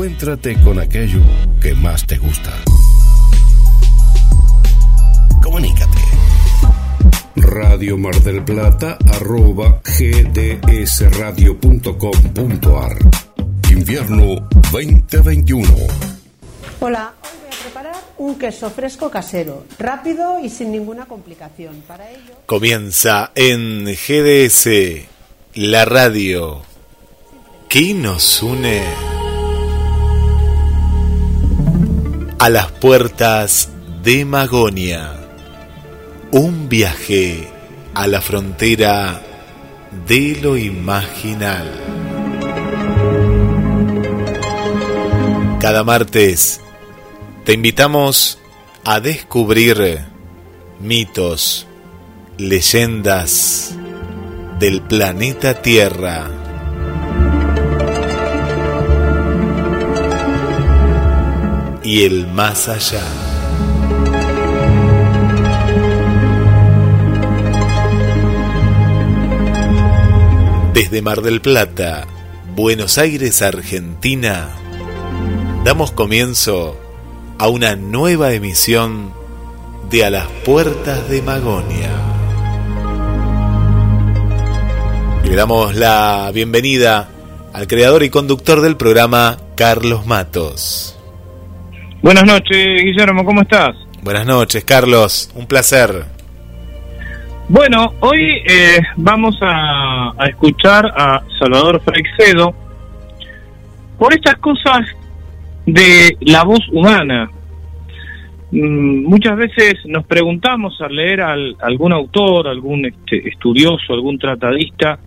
Encuéntrate con aquello que más te gusta. Comunícate. Radio Mar del Plata arroba gdsradio.com.ar Invierno 2021 Hola, hoy voy a preparar un queso fresco casero, rápido y sin ninguna complicación. Para ello... Comienza en GDS, la radio. ¿Qué nos une? A las puertas de Magonia. Un viaje a la frontera de lo imaginal. Cada martes te invitamos a descubrir mitos, leyendas del planeta Tierra. Y el más allá. Desde Mar del Plata, Buenos Aires, Argentina, damos comienzo a una nueva emisión de A las Puertas de Magonia. le damos la bienvenida al creador y conductor del programa, Carlos Matos. Buenas noches, Guillermo, ¿cómo estás? Buenas noches, Carlos, un placer. Bueno, hoy eh, vamos a, a, escuchar a Salvador Freixedo por estas cosas de la voz humana. Mm, muchas veces nos preguntamos al leer a algún autor, algún este, estudioso, algún tratadista,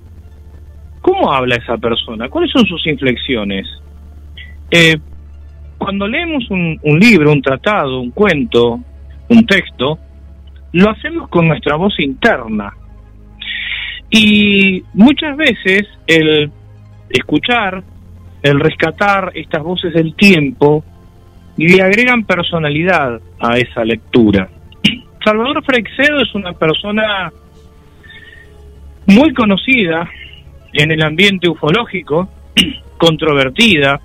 ¿cómo habla esa persona? ¿Cuáles son sus inflexiones? Eh, cuando leemos un, libro, un tratado, un cuento, un texto, lo hacemos con nuestra voz interna. Y muchas veces el escuchar el rescatar estas voces del tiempo le agregan personalidad a esa lectura. Salvador Freixedo es una persona muy conocida en el ambiente ufológico, controvertida.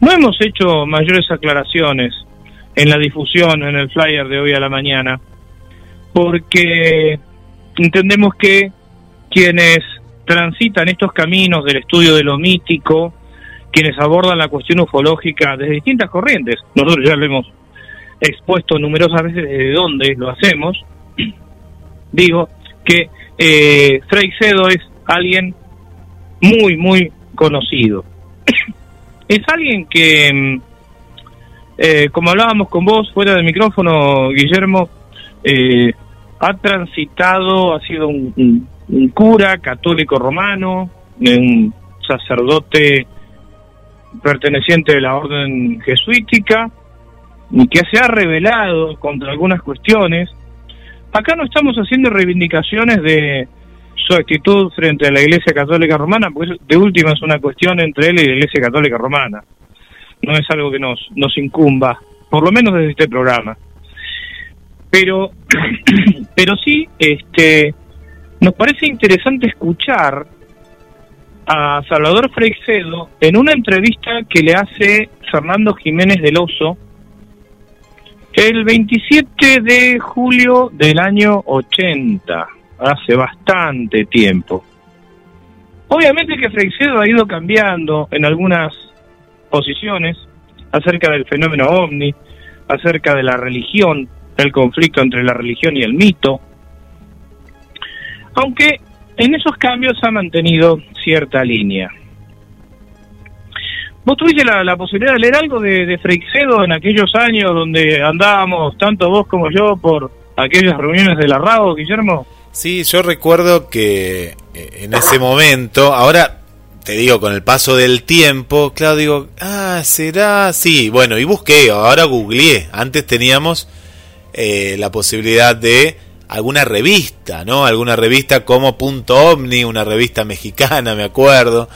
No hemos hecho mayores aclaraciones en la difusión, en el flyer de hoy a la mañana, porque entendemos que quienes transitan estos caminos del estudio de lo mítico, quienes abordan la cuestión ufológica desde distintas corrientes. Nosotros ya lo hemos expuesto numerosas veces desde dónde lo hacemos. Digo que eh, Freixedo es alguien muy, muy conocido. Es alguien que, mm, eh, como hablábamos con vos fuera del micrófono, Guillermo, eh, ha transitado, ha sido un, cura católico romano, un sacerdote perteneciente de la orden jesuítica que se ha rebelado contra algunas cuestiones. Acá no estamos haciendo reivindicaciones de su actitud frente a la Iglesia Católica Romana, porque de última es una cuestión entre él y la Iglesia Católica Romana. No es algo que nos, nos incumba, por lo menos desde este programa. Pero, pero sí, este, nos parece interesante escuchar a Salvador Freixedo en una entrevista que le hace Fernando Jiménez del Oso el 27 de julio del año 80, hace bastante tiempo. Obviamente que Freixedo ha ido cambiando en algunas posiciones acerca del fenómeno ovni, acerca de la religión, el conflicto entre la religión y el mito, aunque en esos cambios ha mantenido cierta línea. ¿Vos tuviste la, posibilidad de leer algo de, de, Freixedo en aquellos años donde andábamos, tanto vos como yo, por aquellas reuniones de la RAO, Guillermo? Sí, yo recuerdo que eh, en ese momento, ahora te digo, con el paso del tiempo, claro, digo, ah, será, sí, bueno, y busqué, ahora googleé, antes teníamos eh, la posibilidad de alguna revista, ¿no? Alguna revista como Punto Omni, una revista mexicana, me acuerdo.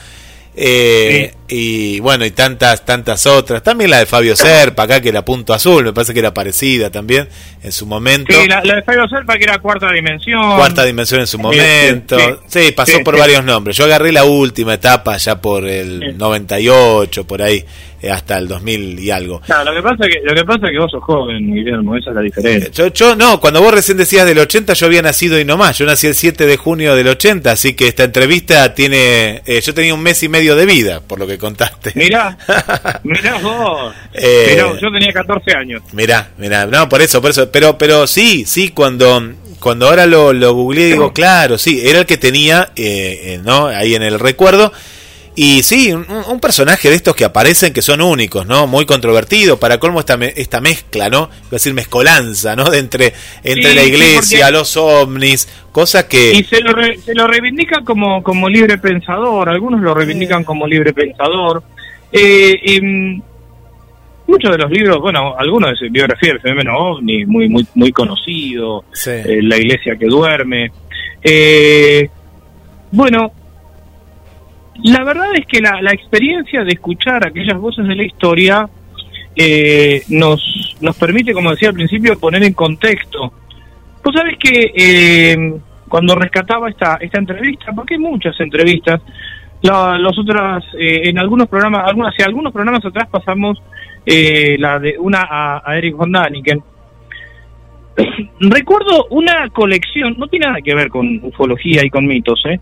Eh, y bueno, y tantas, tantas otras. También la de Fabio Serpa, acá que era Punto Azul, me parece que era parecida también en su momento. Sí, la, de Fabio Serpa que era Cuarta Dimensión. Cuarta Dimensión en su momento. Sí, pasó por varios nombres. Yo agarré la última etapa ya por el 98, por ahí. Eh, hasta el 2000 y algo. No, lo que pasa que lo que pasa es que vos sos joven, Guillermo, esa es la diferencia. Yo, yo no, cuando vos recién decías del 80 yo había nacido y no más, yo nací el 7 de junio del 80, así que esta entrevista tiene eh, yo tenía un mes y medio de vida, por lo que contaste. Mirá, mirá vos. Eh, mirá, yo tenía 14 años. Mirá, mirá, no, por eso, por eso, pero pero sí, sí cuando cuando ahora lo, lo googleé digo, claro, sí, era el que tenía, eh, ¿no? Ahí en el recuerdo. Y sí, un, personaje de estos que aparecen que son únicos, ¿no? Muy controvertido, para colmo esta, esta mezcla, ¿no? Voy a decir mezcolanza, ¿no? De entre, entre la iglesia, los ovnis, cosa que... Y se lo, se lo reivindica como, como libre pensador, algunos lo reivindican como libre pensador. Eh, mm, muchos de los libros, bueno, algunos de biografía del fenómeno ovni, muy, muy, muy conocido, eh, La iglesia que duerme. Eh, bueno, la verdad es que la, experiencia de escuchar aquellas voces de la historia eh, nos, nos permite, como decía al principio, poner en contexto. Vos sabés que eh, cuando rescataba esta, esta entrevista, porque hay muchas entrevistas, los otras, eh, en algunos programas, algunas, hace algunos programas atrás pasamos la de una a, Eric von Daniken. Recuerdo una colección, no tiene nada que ver con ufología y con mitos, ¿eh?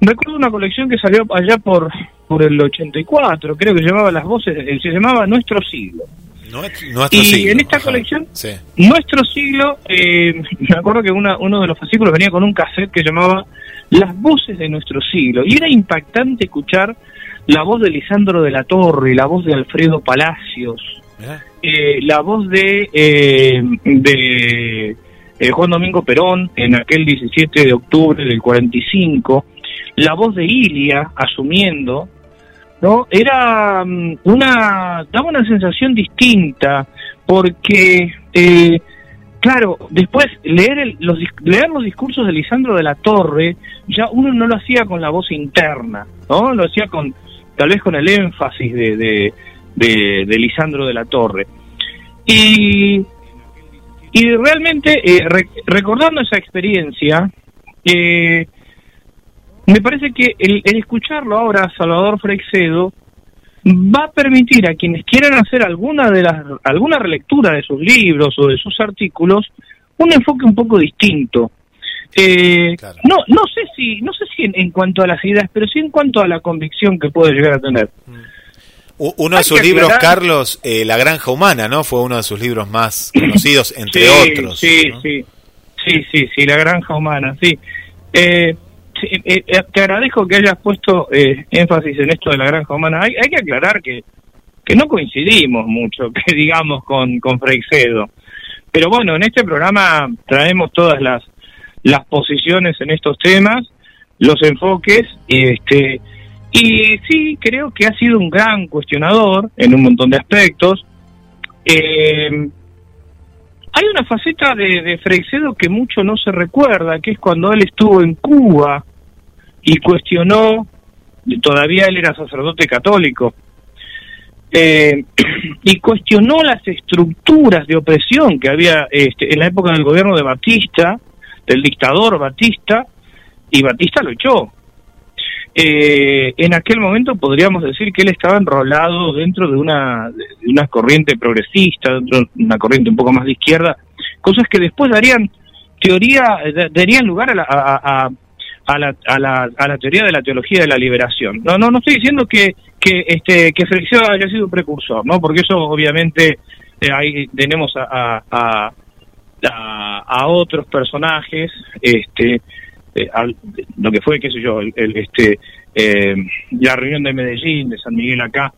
Recuerdo una colección que salió allá por, por el 84, creo que llamaba las voces, eh, se llamaba Nuestro Siglo. y en esta colección, Nuestro Siglo, eh, me acuerdo que una, uno de los fascículos venía con un cassette que llamaba Las voces de Nuestro Siglo. Y era impactante escuchar la voz de Lisandro de la Torre, la voz de Alfredo Palacios, eh, la voz de, de Juan Domingo Perón en aquel 17 de octubre del 45 la voz de Ilia asumiendo, ¿no? Era mm, una, daba una sensación distinta, porque, eh, claro, después leer, los, leer los discursos de Lisandro de la Torre, ya uno no lo hacía con la voz interna, ¿no? Lo hacía con, tal vez con el énfasis de, de, Lisandro de la Torre. Y, y realmente, eh, recordando esa experiencia, eh, me parece que el, escucharlo ahora, Salvador Freixedo, va a permitir a quienes quieran hacer alguna de las alguna relectura de sus libros o de sus artículos un enfoque un poco distinto. Eh, no no sé si no sé si en, cuanto a las ideas, pero sí en cuanto a la convicción que puede llegar a tener. Mm. Uno de sus libros, Carlos, eh, La Granja Humana, ¿no? Fue uno de sus libros más conocidos, entre otros. Sí, sí, sí, sí, sí, La Granja Humana, sí. Eh, eh, eh, te agradezco que hayas puesto eh, énfasis en esto de la granja humana. Hay, hay que aclarar que, que no coincidimos mucho, que digamos, con, con Freixedo. Pero bueno, en este programa traemos todas las, las posiciones en estos temas, los enfoques, este, y sí, creo que ha sido un gran cuestionador en un montón de aspectos. Eh, hay una faceta de, de Freixedo que mucho no se recuerda, que es cuando él estuvo en Cuba y cuestionó, todavía él era sacerdote católico, eh, y cuestionó las estructuras de opresión que había este, en la época del gobierno de Batista, del dictador Batista, y Batista lo echó. Eh, en aquel momento podríamos decir que él estaba enrolado dentro de una, una corriente progresista, dentro de una corriente un poco más de izquierda, cosas que después darían teoría, darían lugar a, a, a, la, a, la, a la teoría de la teología de la liberación. No, no, no estoy diciendo que, que, este, que haya sido un precursor, ¿no? Porque eso obviamente eh, ahí tenemos a, a, a, otros personajes, este, eh, lo que fue, qué sé yo, el, este, eh, la reunión de Medellín, de San Miguel acá,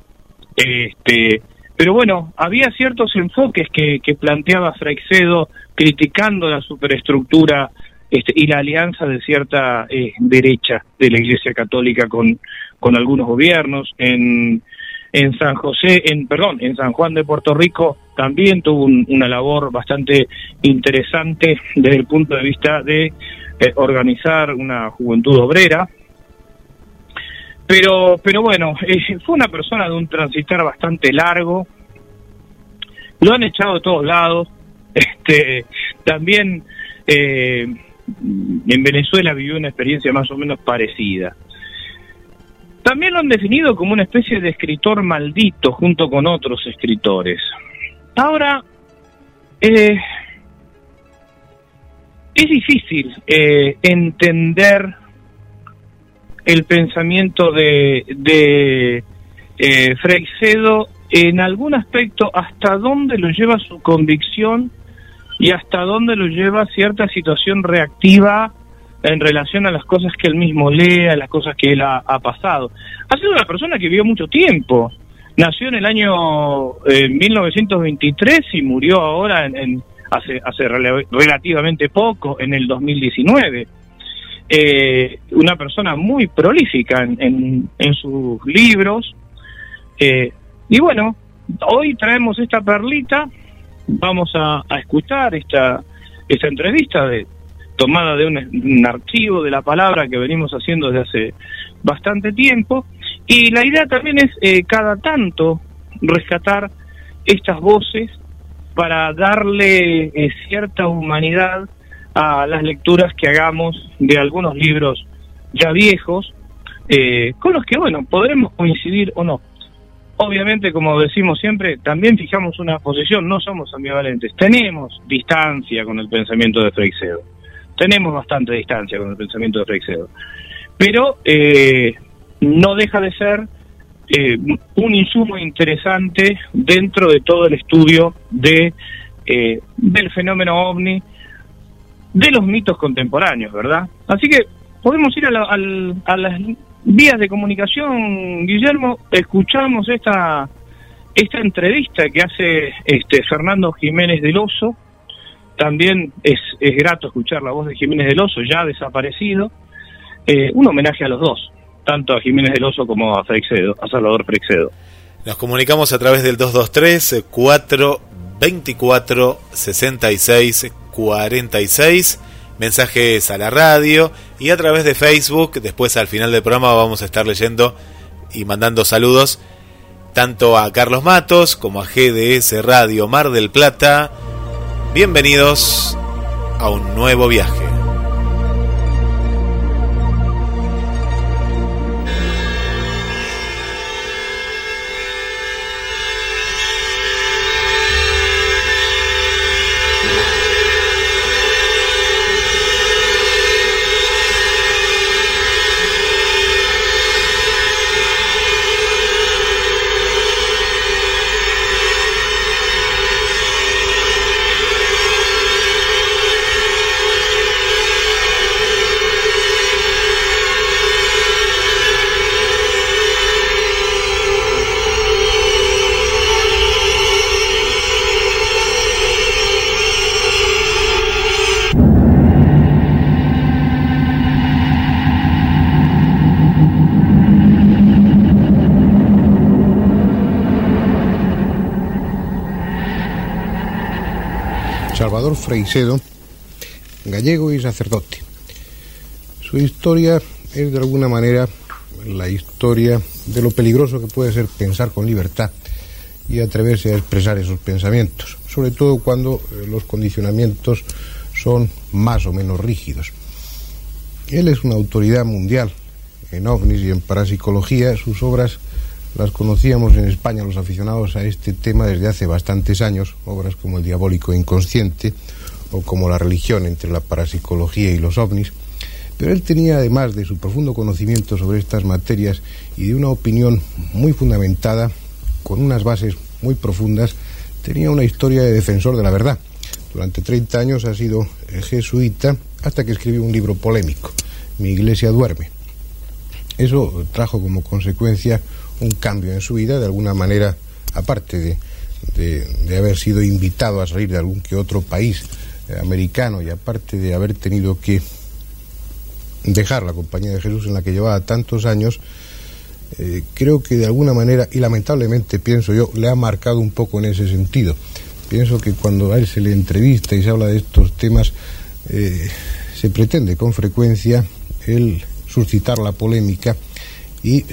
este, pero bueno, había ciertos enfoques que, que planteaba Freixedo criticando la superestructura este, y la alianza de cierta eh, derecha de la Iglesia Católica con, con algunos gobiernos. En, en San José, en perdón, en San Juan de Puerto Rico también tuvo una labor bastante interesante desde el punto de vista de eh, organizar una juventud obrera. Pero, pero bueno, eh, fue una persona de un transitar bastante largo. Lo han echado de todos lados. Este, también eh, en Venezuela vivió una experiencia más o menos parecida. También lo han definido como una especie de escritor maldito junto con otros escritores. Ahora, eh, es difícil eh, entender el pensamiento de, de eh, Freixedo en algún aspecto hasta dónde lo lleva su convicción y hasta dónde lo lleva cierta situación reactiva en relación a las cosas que él mismo lee, a las cosas que él ha, pasado. Ha sido una persona que vivió mucho tiempo. Nació en el año 1923 y murió ahora en hace, hace relativamente poco, en el 2019. Eh, una persona muy prolífica en, en, sus libros. Eh, y bueno, hoy traemos esta perlita, vamos a, escuchar esta, esta entrevista de, tomada de un, archivo de la palabra que venimos haciendo desde hace bastante tiempo. Y la idea también es eh, cada tanto rescatar estas voces para darle eh, cierta humanidad a las lecturas que hagamos de algunos libros ya viejos, eh, con los que, bueno, podremos coincidir o no. Obviamente, como decimos siempre, también fijamos una posición, no somos ambivalentes, tenemos distancia con el pensamiento de Freixedo, tenemos bastante distancia con el pensamiento de Freixedo, pero eh, no deja de ser eh, un insumo interesante dentro de todo el estudio de eh, del fenómeno ovni, de los mitos contemporáneos, ¿verdad? Así que podemos ir a, a las vías de comunicación, Guillermo, escuchamos esta esta entrevista que hace este Fernando Jiménez del Oso, también es, es grato escuchar la voz de Jiménez del Oso, ya desaparecido, eh, un homenaje a los dos, tanto a Jiménez del Oso como a Freixedo, a Salvador Freixedo. Nos comunicamos a través del 223 424 66 46 mensajes a la radio y a través de Facebook. Después al final del programa vamos a estar leyendo y mandando saludos tanto a Carlos Matos como a GDS Radio Mar del Plata. Bienvenidos a un nuevo viaje. Freisedo, gallego y sacerdote. Su historia es de alguna manera la historia de lo peligroso que puede ser pensar con libertad y atreverse a expresar esos pensamientos, sobre todo cuando eh, los condicionamientos son más o menos rígidos. Él es una autoridad mundial en ovnis y en parapsicología. Sus obras las conocíamos en España los aficionados a este tema desde hace bastantes años, obras como El diabólico inconsciente o como la religión entre la parapsicología y los ovnis, pero él tenía además de su profundo conocimiento sobre estas materias y de una opinión muy fundamentada, con unas bases muy profundas, tenía una historia de defensor de la verdad. Durante 30 años ha sido jesuita hasta que escribió un libro polémico, Mi iglesia duerme. Eso trajo como consecuencia un cambio en su vida, de alguna manera, aparte de, de, haber sido invitado a salir de algún que otro país eh, americano y aparte de haber tenido que dejar la compañía de Jesús en la que llevaba tantos años, eh, creo que de alguna manera, y lamentablemente pienso yo, le ha marcado un poco en ese sentido. Pienso que cuando a él se le entrevista y se habla de estos temas, eh, se pretende con frecuencia el suscitar la polémica y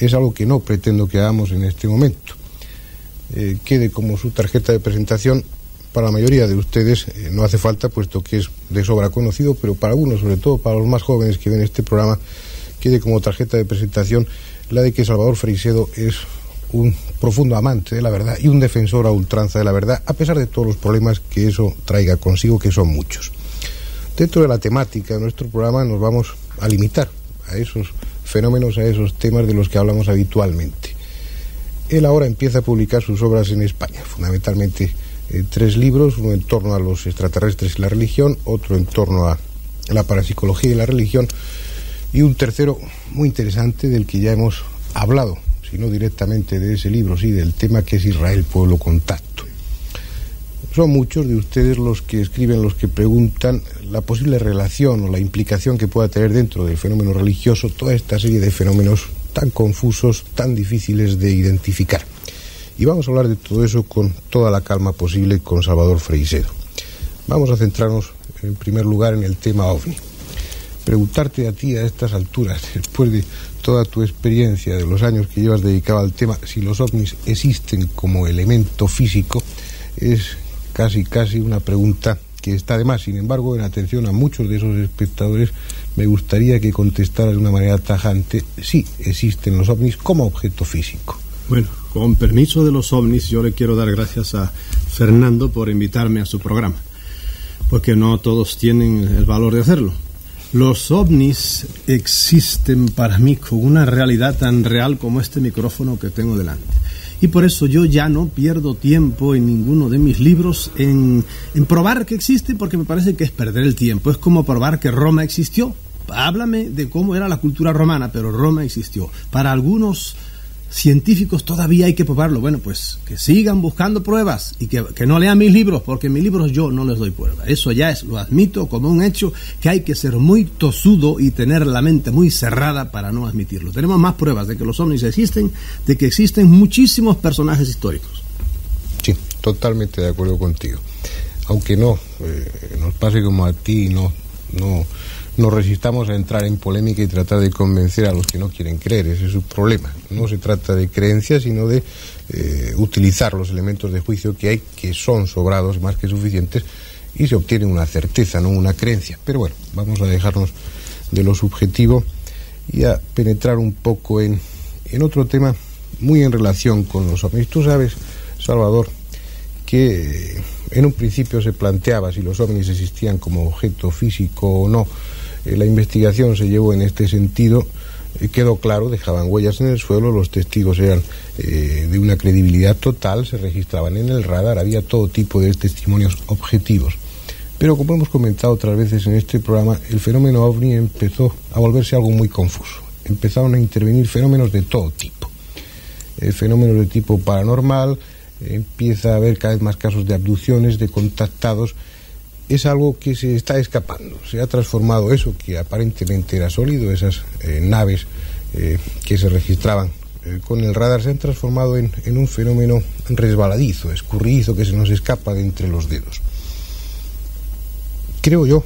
es algo que no pretendo que hagamos en este momento. Eh, quede como su tarjeta de presentación para la mayoría de ustedes eh, no hace falta, puesto que es de sobra conocido, pero para algunos, sobre todo para los más jóvenes que ven este programa, quede como tarjeta de presentación la de que Salvador Freisedo es un profundo amante de la verdad y un defensor a ultranza de la verdad, a pesar de todos los problemas que eso traiga consigo, que son muchos. Dentro de la temática de nuestro programa nos vamos a limitar a esos fenómenos, a esos temas de los que hablamos habitualmente. Él ahora empieza a publicar sus obras en España, fundamentalmente eh, tres libros, uno en torno a los extraterrestres y la religión, otro en torno a la parapsicología y la religión, y un tercero muy interesante del que ya hemos hablado, si no directamente de ese libro, sí del tema que es Israel, pueblo contacto. Son muchos de ustedes los que escriben, los que preguntan la posible relación o la implicación que pueda tener dentro del fenómeno religioso toda esta serie de fenómenos tan confusos, tan difíciles de identificar. Y vamos a hablar de todo eso con toda la calma posible con Salvador Freisedo. Vamos a centrarnos en primer lugar en el tema ovni. Preguntarte a ti a estas alturas, después de toda tu experiencia de los años que llevas dedicado al tema, si los ovnis existen como elemento físico, es casi, casi una pregunta que está de más. Sin embargo, en atención a muchos de esos espectadores, me gustaría que contestaras de una manera tajante si existen los ovnis como objeto físico. Bueno, con permiso de los ovnis, yo le quiero dar gracias a Fernando por invitarme a su programa, porque no todos tienen el valor de hacerlo. Los ovnis existen para mí con una realidad tan real como este micrófono que tengo delante. Y por eso yo ya no pierdo tiempo en ninguno de mis libros en, en probar que existe, porque me parece que es perder el tiempo. Es como probar que Roma existió. Háblame de cómo era la cultura romana, pero Roma existió. Para algunos científicos todavía hay que probarlo. Bueno, pues que sigan buscando pruebas y que, no lean mis libros, porque mis libros yo no les doy prueba. Eso ya es, lo admito como un hecho, que hay que ser muy tosudo y tener la mente muy cerrada para no admitirlo. Tenemos más pruebas de que los ovnis existen, de que existen muchísimos personajes históricos. Sí, totalmente de acuerdo contigo. Aunque no eh, nos pase como a ti, no, no nos resistamos a entrar en polémica y tratar de convencer a los que no quieren creer. Ese es su problema. No se trata de creencias, sino de eh, utilizar los elementos de juicio que hay, que son sobrados más que suficientes, y se obtiene una certeza, no una creencia. Pero bueno, vamos a dejarnos de lo subjetivo y a penetrar un poco en, en otro tema muy en relación con los ovnis. Tú sabes, Salvador, que en un principio se planteaba si los ovnis existían como objeto físico o no eh, la investigación se llevó en este sentido. Eh, quedó claro, dejaban huellas en el suelo, los testigos eran eh, de una credibilidad total, se registraban en el radar, había todo tipo de testimonios objetivos. Pero como hemos comentado otras veces en este programa, el fenómeno ovni empezó a volverse algo muy confuso. Empezaron a intervenir fenómenos de todo tipo. fenómenos de tipo paranormal, empieza a haber cada vez más casos de abducciones, de contactados, es algo que se está escapando. Se ha transformado eso que aparentemente era sólido, esas eh, naves eh, que se registraban eh, con el radar, se han transformado en, en, un fenómeno resbaladizo, escurridizo, que se nos escapa de entre los dedos. Creo yo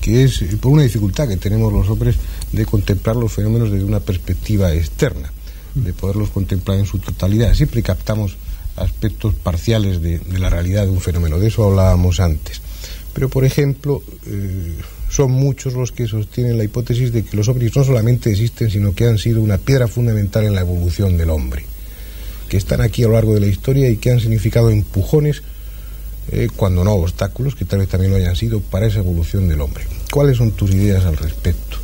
que es por una dificultad que tenemos los hombres de contemplar los fenómenos desde una perspectiva externa, de poderlos contemplar en su totalidad. Siempre captamos aspectos parciales de, la realidad de un fenómeno. De eso hablábamos antes. Pero, por ejemplo, eh, son muchos los que sostienen la hipótesis de que los ovnis no solamente existen, sino que han sido una piedra fundamental en la evolución del hombre, que están aquí a lo largo de la historia y que han significado empujones, eh, cuando no obstáculos, que tal vez también lo hayan sido, para esa evolución del hombre. ¿Cuáles son tus ideas al respecto?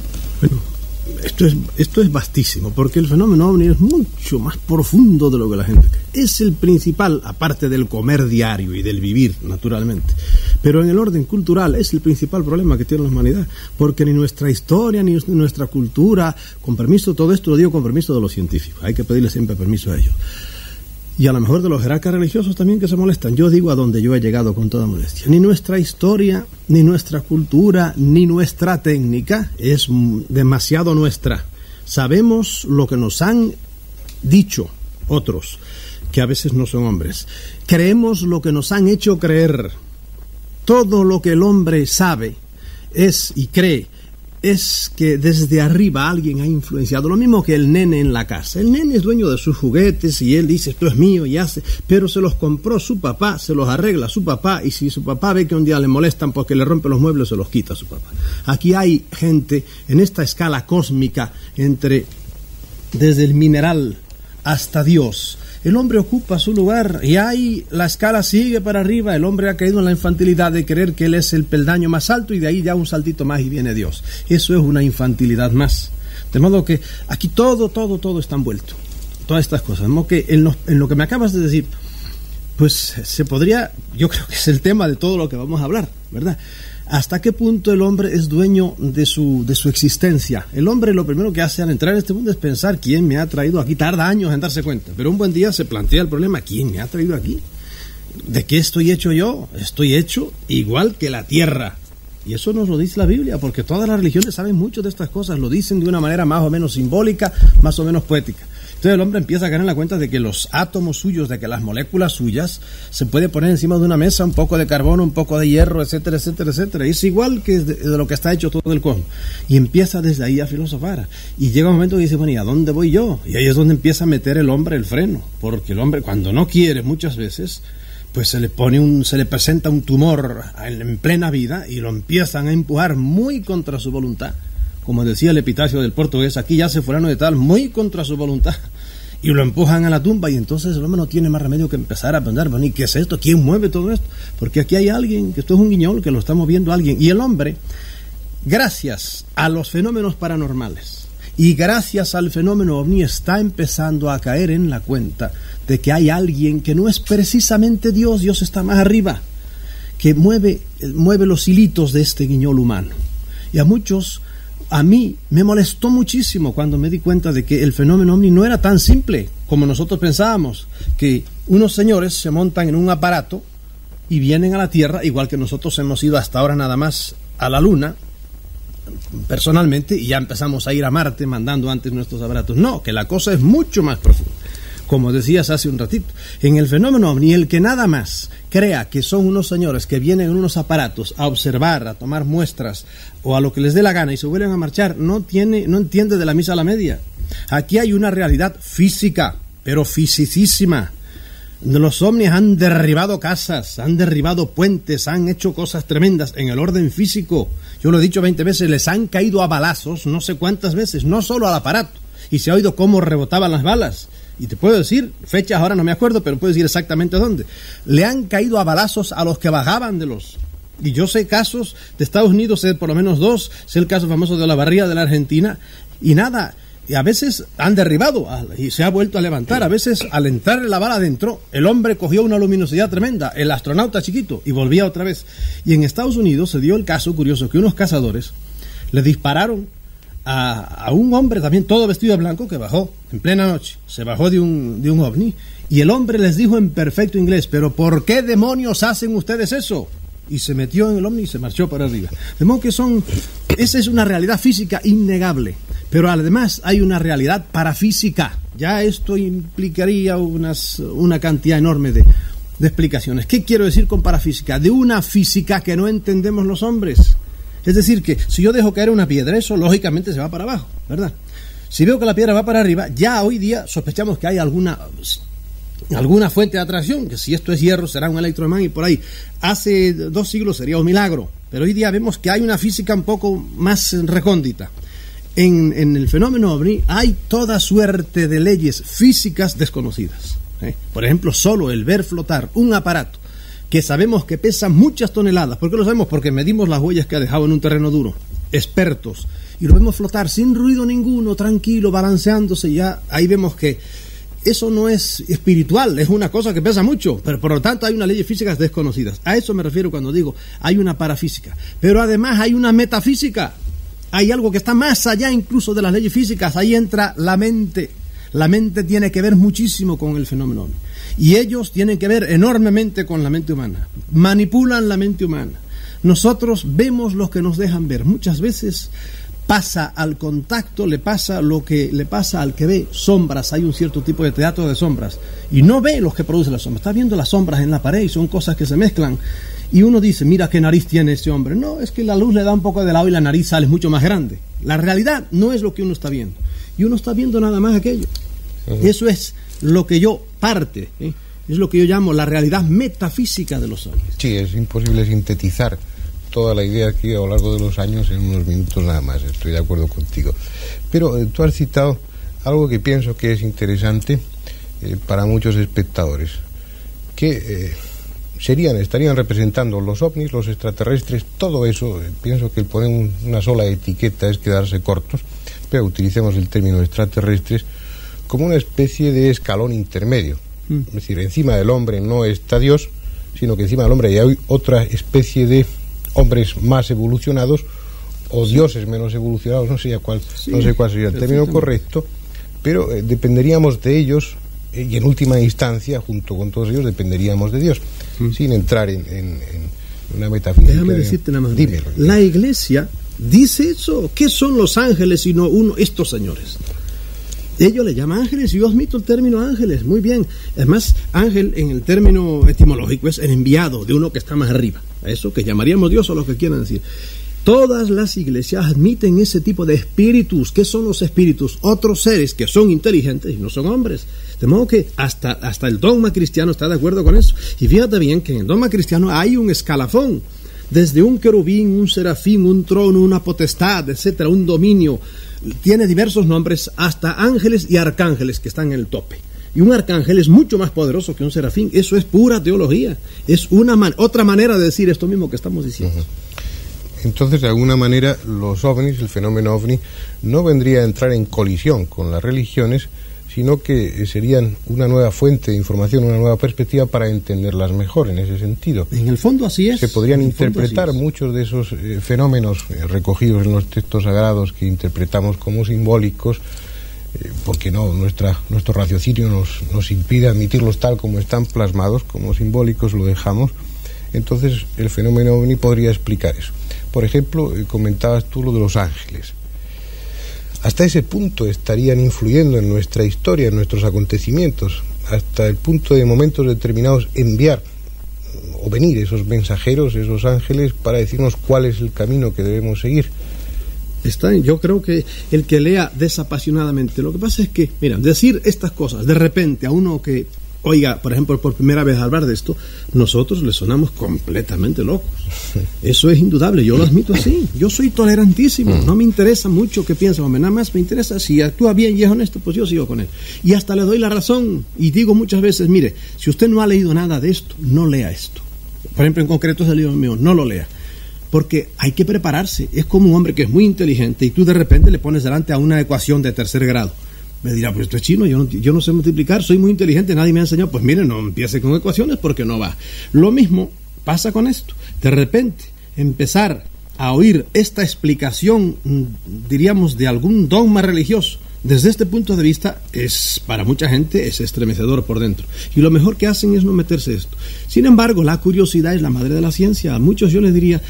Esto es, esto es vastísimo, porque el fenómeno ovni es mucho más profundo de lo que la gente cree. Es el principal, aparte del comer diario y del vivir, naturalmente. Pero en el orden cultural es el principal problema que tiene la humanidad, porque ni nuestra historia, ni nuestra cultura, con permiso, todo esto lo digo con permiso de los científicos, hay que pedirle siempre permiso a ellos y a lo mejor de los jerarcas religiosos también que se molestan. Yo digo a donde yo he llegado con toda modestia. Ni nuestra historia, ni nuestra cultura, ni nuestra técnica es demasiado nuestra. Sabemos lo que nos han dicho otros, que a veces no son hombres. Creemos lo que nos han hecho creer. Todo lo que el hombre sabe es y cree es que desde arriba alguien ha influenciado, lo mismo que el nene en la casa. El nene es dueño de sus juguetes y él dice esto es mío y hace, pero se los compró su papá, se los arregla su papá y si su papá ve que un día le molestan porque le rompe los muebles, se los quita su papá. Aquí hay gente en esta escala cósmica entre desde el mineral hasta Dios el hombre ocupa su lugar y ahí la escala sigue para arriba. El hombre ha caído en la infantilidad de creer que él es el peldaño más alto y de ahí ya un saltito más y viene Dios. Eso es una infantilidad más. De modo que aquí todo, todo, todo está envuelto. Todas estas cosas. De que en lo que me acabas de decir, pues se podría, yo creo que es el tema de todo lo que vamos a hablar, ¿verdad? ¿Hasta qué punto el hombre es dueño de su, de su existencia? El hombre lo primero que hace al entrar en este mundo es pensar quién me ha traído aquí. Tarda años en darse cuenta, pero un buen día se plantea el problema, ¿quién me ha traído aquí? ¿De qué estoy hecho yo? Estoy hecho igual que la tierra. Y eso nos lo dice la Biblia, porque todas las religiones saben mucho de estas cosas, lo dicen de una manera más o menos simbólica, más o menos poética. Entonces el hombre empieza a en la cuenta de que los átomos suyos, de que las moléculas suyas, se puede poner encima de una mesa un poco de carbono, un poco de hierro, etcétera, etcétera, etcétera. Es igual que de, lo que está hecho todo el cosmos. Y empieza desde ahí a filosofar. Y llega un momento que dice, bueno, ¿y a dónde voy yo? Y ahí es donde empieza a meter el hombre el freno. Porque el hombre, cuando no quiere muchas veces, pues se le pone un, se le presenta un tumor en plena vida y lo empiezan a empujar muy contra su voluntad como decía el epitafio del portugués, aquí ya se fulano de tal, muy contra su voluntad, y lo empujan a la tumba y entonces el hombre no tiene más remedio que empezar a pensar, bueno, ¿y qué es esto? ¿Quién mueve todo esto? Porque aquí hay alguien, que esto es un guiñol, que lo está moviendo alguien. Y el hombre, gracias a los fenómenos paranormales y gracias al fenómeno ovni, está empezando a caer en la cuenta de que hay alguien que no es precisamente Dios, Dios está más arriba, que mueve, mueve los hilitos de este guiñol humano. Y a muchos a mí me molestó muchísimo cuando me di cuenta de que el fenómeno ovni no era tan simple como nosotros pensábamos, que unos señores se montan en un aparato y vienen a la Tierra, igual que nosotros hemos ido hasta ahora nada más a la Luna, personalmente, y ya empezamos a ir a Marte mandando antes nuestros aparatos. No, que la cosa es mucho más profunda como decías hace un ratito. En el fenómeno ovni, el que nada más crea que son unos señores que vienen en unos aparatos a observar, a tomar muestras o a lo que les dé la gana y se vuelven a marchar, no, tiene, no entiende de la misa a la media. Aquí hay una realidad física, pero fisicísima. Los ovnis han derribado casas, han derribado puentes, han hecho cosas tremendas en el orden físico. Yo lo he dicho 20 veces, les han caído a balazos no sé cuántas veces, no solo al aparato. Y se ha oído cómo rebotaban las balas y te puedo decir, fechas ahora no me acuerdo, pero puedo decir exactamente dónde, le han caído a balazos a los que bajaban de los... Y yo sé casos de Estados Unidos, sé por lo menos dos, sé el caso famoso de la barriga de la Argentina, y nada, y a veces han derribado y se ha vuelto a levantar. A veces al entrar la bala adentro, el hombre cogió una luminosidad tremenda, el astronauta chiquito, y volvía otra vez. Y en Estados Unidos se dio el caso curioso que unos cazadores le dispararon a, un hombre también todo vestido de blanco que bajó en plena noche, se bajó de un, de un ovni y el hombre les dijo en perfecto inglés, pero ¿por qué demonios hacen ustedes eso? Y se metió en el ovni y se marchó para arriba. De modo que son, esa es una realidad física innegable, pero además hay una realidad parafísica. Ya esto implicaría unas, una cantidad enorme de, de explicaciones. ¿Qué quiero decir con parafísica? De una física que no entendemos los hombres. Es decir, que si yo dejo caer una piedra, eso lógicamente se va para abajo, ¿verdad? Si veo que la piedra va para arriba, ya hoy día sospechamos que hay alguna alguna fuente de atracción, que si esto es hierro será un electroimán y por ahí. Hace dos siglos sería un milagro, pero hoy día vemos que hay una física un poco más recóndita. En, en el fenómeno OVNI hay toda suerte de leyes físicas desconocidas. ¿eh? Por ejemplo, solo el ver flotar un aparato que sabemos que pesa muchas toneladas. ¿Por qué lo sabemos? Porque medimos las huellas que ha dejado en un terreno duro. Expertos. Y lo vemos flotar sin ruido ninguno, tranquilo, balanceándose. Ya ahí vemos que eso no es espiritual, es una cosa que pesa mucho, pero por lo tanto hay unas leyes físicas desconocidas. A eso me refiero cuando digo hay una parafísica. Pero además hay una metafísica. Hay algo que está más allá incluso de las leyes físicas. Ahí entra la mente. La mente tiene que ver muchísimo con el fenómeno. Y ellos tienen que ver enormemente con la mente humana, manipulan la mente humana. Nosotros vemos lo que nos dejan ver. Muchas veces pasa al contacto, le pasa lo que le pasa al que ve sombras. Hay un cierto tipo de teatro de sombras. Y no ve los que producen las sombras. Está viendo las sombras en la pared y son cosas que se mezclan. Y uno dice, mira qué nariz tiene ese hombre. No, es que la luz le da un poco de lado y la nariz sale mucho más grande. La realidad no es lo que uno está viendo. Y uno está viendo nada más aquello. Eso es lo que yo parte, ¿eh? es lo que yo llamo la realidad metafísica de los ovnis. Sí, es imposible sintetizar toda la idea aquí a lo largo de los años en unos minutos nada más, estoy de acuerdo contigo. Pero eh, tú has citado algo que pienso que es interesante eh, para muchos espectadores, que eh, serían, estarían representando los ovnis, los extraterrestres, todo eso, pienso que el poner una sola etiqueta es quedarse cortos, pero utilicemos el término extraterrestres como una especie de escalón intermedio. Mm. Es decir, encima del hombre no está Dios, sino que encima del hombre hay otra especie de hombres más evolucionados o dioses menos evolucionados, no sé, ya cuál, Sí, no sé cuál sería el término correcto, pero eh, dependeríamos de ellos eh, y en última instancia, junto con todos ellos, dependeríamos de Dios, sin entrar en, en- en una metafísica. Mm. Déjame de- decirte nada más. Dímelo. La iglesia dice eso. ¿Qué son los ángeles sino uno, estos señores? Ellos le llaman ángeles y yo admito el término ángeles, muy bien. Además, ángel en el término etimológico es el enviado de uno que está más arriba. Eso que llamaríamos Dios o lo que quieran decir. Todas las iglesias admiten ese tipo de espíritus. ¿Qué son los espíritus? Otros seres que son inteligentes y no son hombres. De modo que hasta, hasta el dogma cristiano está de acuerdo con eso. Y fíjate bien que en el dogma cristiano hay un escalafón. Desde un querubín, un serafín, un trono, una potestad, etcétera, un dominio. Tiene diversos nombres, hasta ángeles y arcángeles que están en el tope. Y un arcángel es mucho más poderoso que un serafín. Eso es pura teología. Es una man- otra manera de decir esto mismo que estamos diciendo. Entonces, de alguna manera, los ovnis, el fenómeno ovni, no vendría a entrar en colisión con las religiones, sino que eh, serían una nueva fuente de información, una nueva perspectiva para entenderlas mejor en ese sentido. En el fondo así es. Se podrían interpretar muchos de esos eh, fenómenos eh, recogidos en los textos sagrados que interpretamos como simbólicos, eh, porque no, nuestra, nuestro raciocinio nos, nos impide admitirlos tal como están plasmados, como simbólicos lo dejamos. Entonces el fenómeno ovni podría explicar eso. Por ejemplo, eh, comentabas tú lo de los ángeles. Hasta ese punto estarían influyendo en nuestra historia, en nuestros acontecimientos, hasta el punto de momentos determinados enviar o venir esos mensajeros, esos ángeles, para decirnos cuál es el camino que debemos seguir. Está, yo creo que el que lea desapasionadamente, lo que pasa es que, mira, decir estas cosas de repente a uno que oiga, por ejemplo, por primera vez hablar de esto, nosotros le sonamos completamente locos. Eso es indudable, yo lo admito así. Yo soy tolerantísimo, no me interesa mucho que piense, hombre, nada más me interesa si actúa bien y es honesto, pues yo sigo con él. Y hasta le doy la razón y digo muchas veces, mire, si usted no ha leído nada de esto, no lea esto. Por ejemplo, en concreto es el libro mío, no lo lea. Porque hay que prepararse. Es como un hombre que es muy inteligente y tú de repente le pones delante a una ecuación de tercer grado. Me dirá, pues esto es chino, yo no, yo no sé multiplicar, soy muy inteligente, nadie me ha enseñado. Pues mire, no empiece con ecuaciones porque no va. Lo mismo pasa con esto. De repente, empezar a oír esta explicación, mm, diríamos, de algún dogma religioso, desde este punto de vista, es para mucha gente es estremecedor por dentro. Y lo mejor que hacen es no meterse esto. Sin embargo, la curiosidad es la madre de la ciencia. A muchos yo les diría,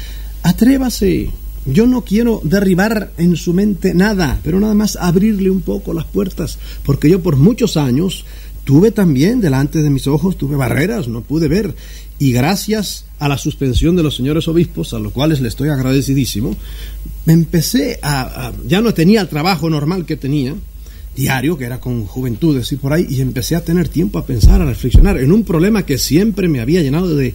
atrévase. Yo no quiero derribar en su mente nada, pero nada más abrirle un poco las puertas, porque yo por muchos años tuve también delante de mis ojos, tuve barreras, no pude ver, y gracias a la suspensión de los señores obispos, a los cuales le estoy agradecidísimo, me empecé a, a- ya no tenía el trabajo normal que tenía, diario, que era con juventudes y por ahí, y empecé a tener tiempo a pensar, a reflexionar en un problema que siempre me había llenado de,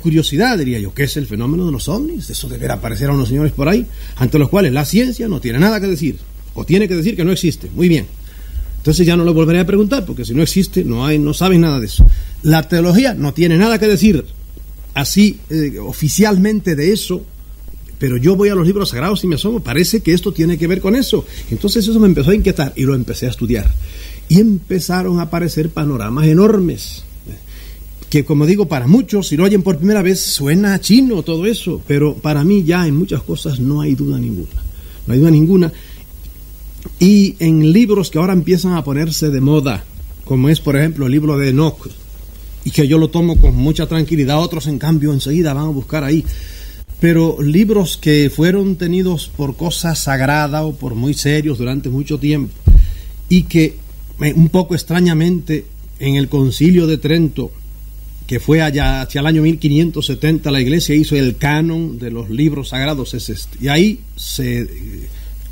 curiosidad, diría yo, que es el fenómeno de los ovnis, eso de aparecer a unos señores por ahí, ante los cuales la ciencia no tiene nada que decir, o tiene que decir que no existe, muy bien. Entonces ya no lo volveré a preguntar, porque si no existe, no hay, no saben nada de eso. La teología no tiene nada que decir así eh, oficialmente de eso, pero yo voy a los libros sagrados y me asomo, parece que esto tiene que ver con eso. Entonces eso me empezó a inquietar y lo empecé a estudiar. Y empezaron a aparecer panoramas enormes, que como digo, para muchos, si lo oyen por primera vez, suena chino todo eso, pero para mí ya en muchas cosas no hay duda ninguna. No hay duda ninguna. Y en libros que ahora empiezan a ponerse de moda, como es por ejemplo el libro de Enoch, y que yo lo tomo con mucha tranquilidad, otros en cambio enseguida van a buscar ahí. Pero libros que fueron tenidos por cosa sagrada o por muy serios durante mucho tiempo y que eh, un poco extrañamente en el concilio de Trento, que fue allá hacia el año 1570 la iglesia hizo el canon de los libros sagrados es este. Y ahí se eh,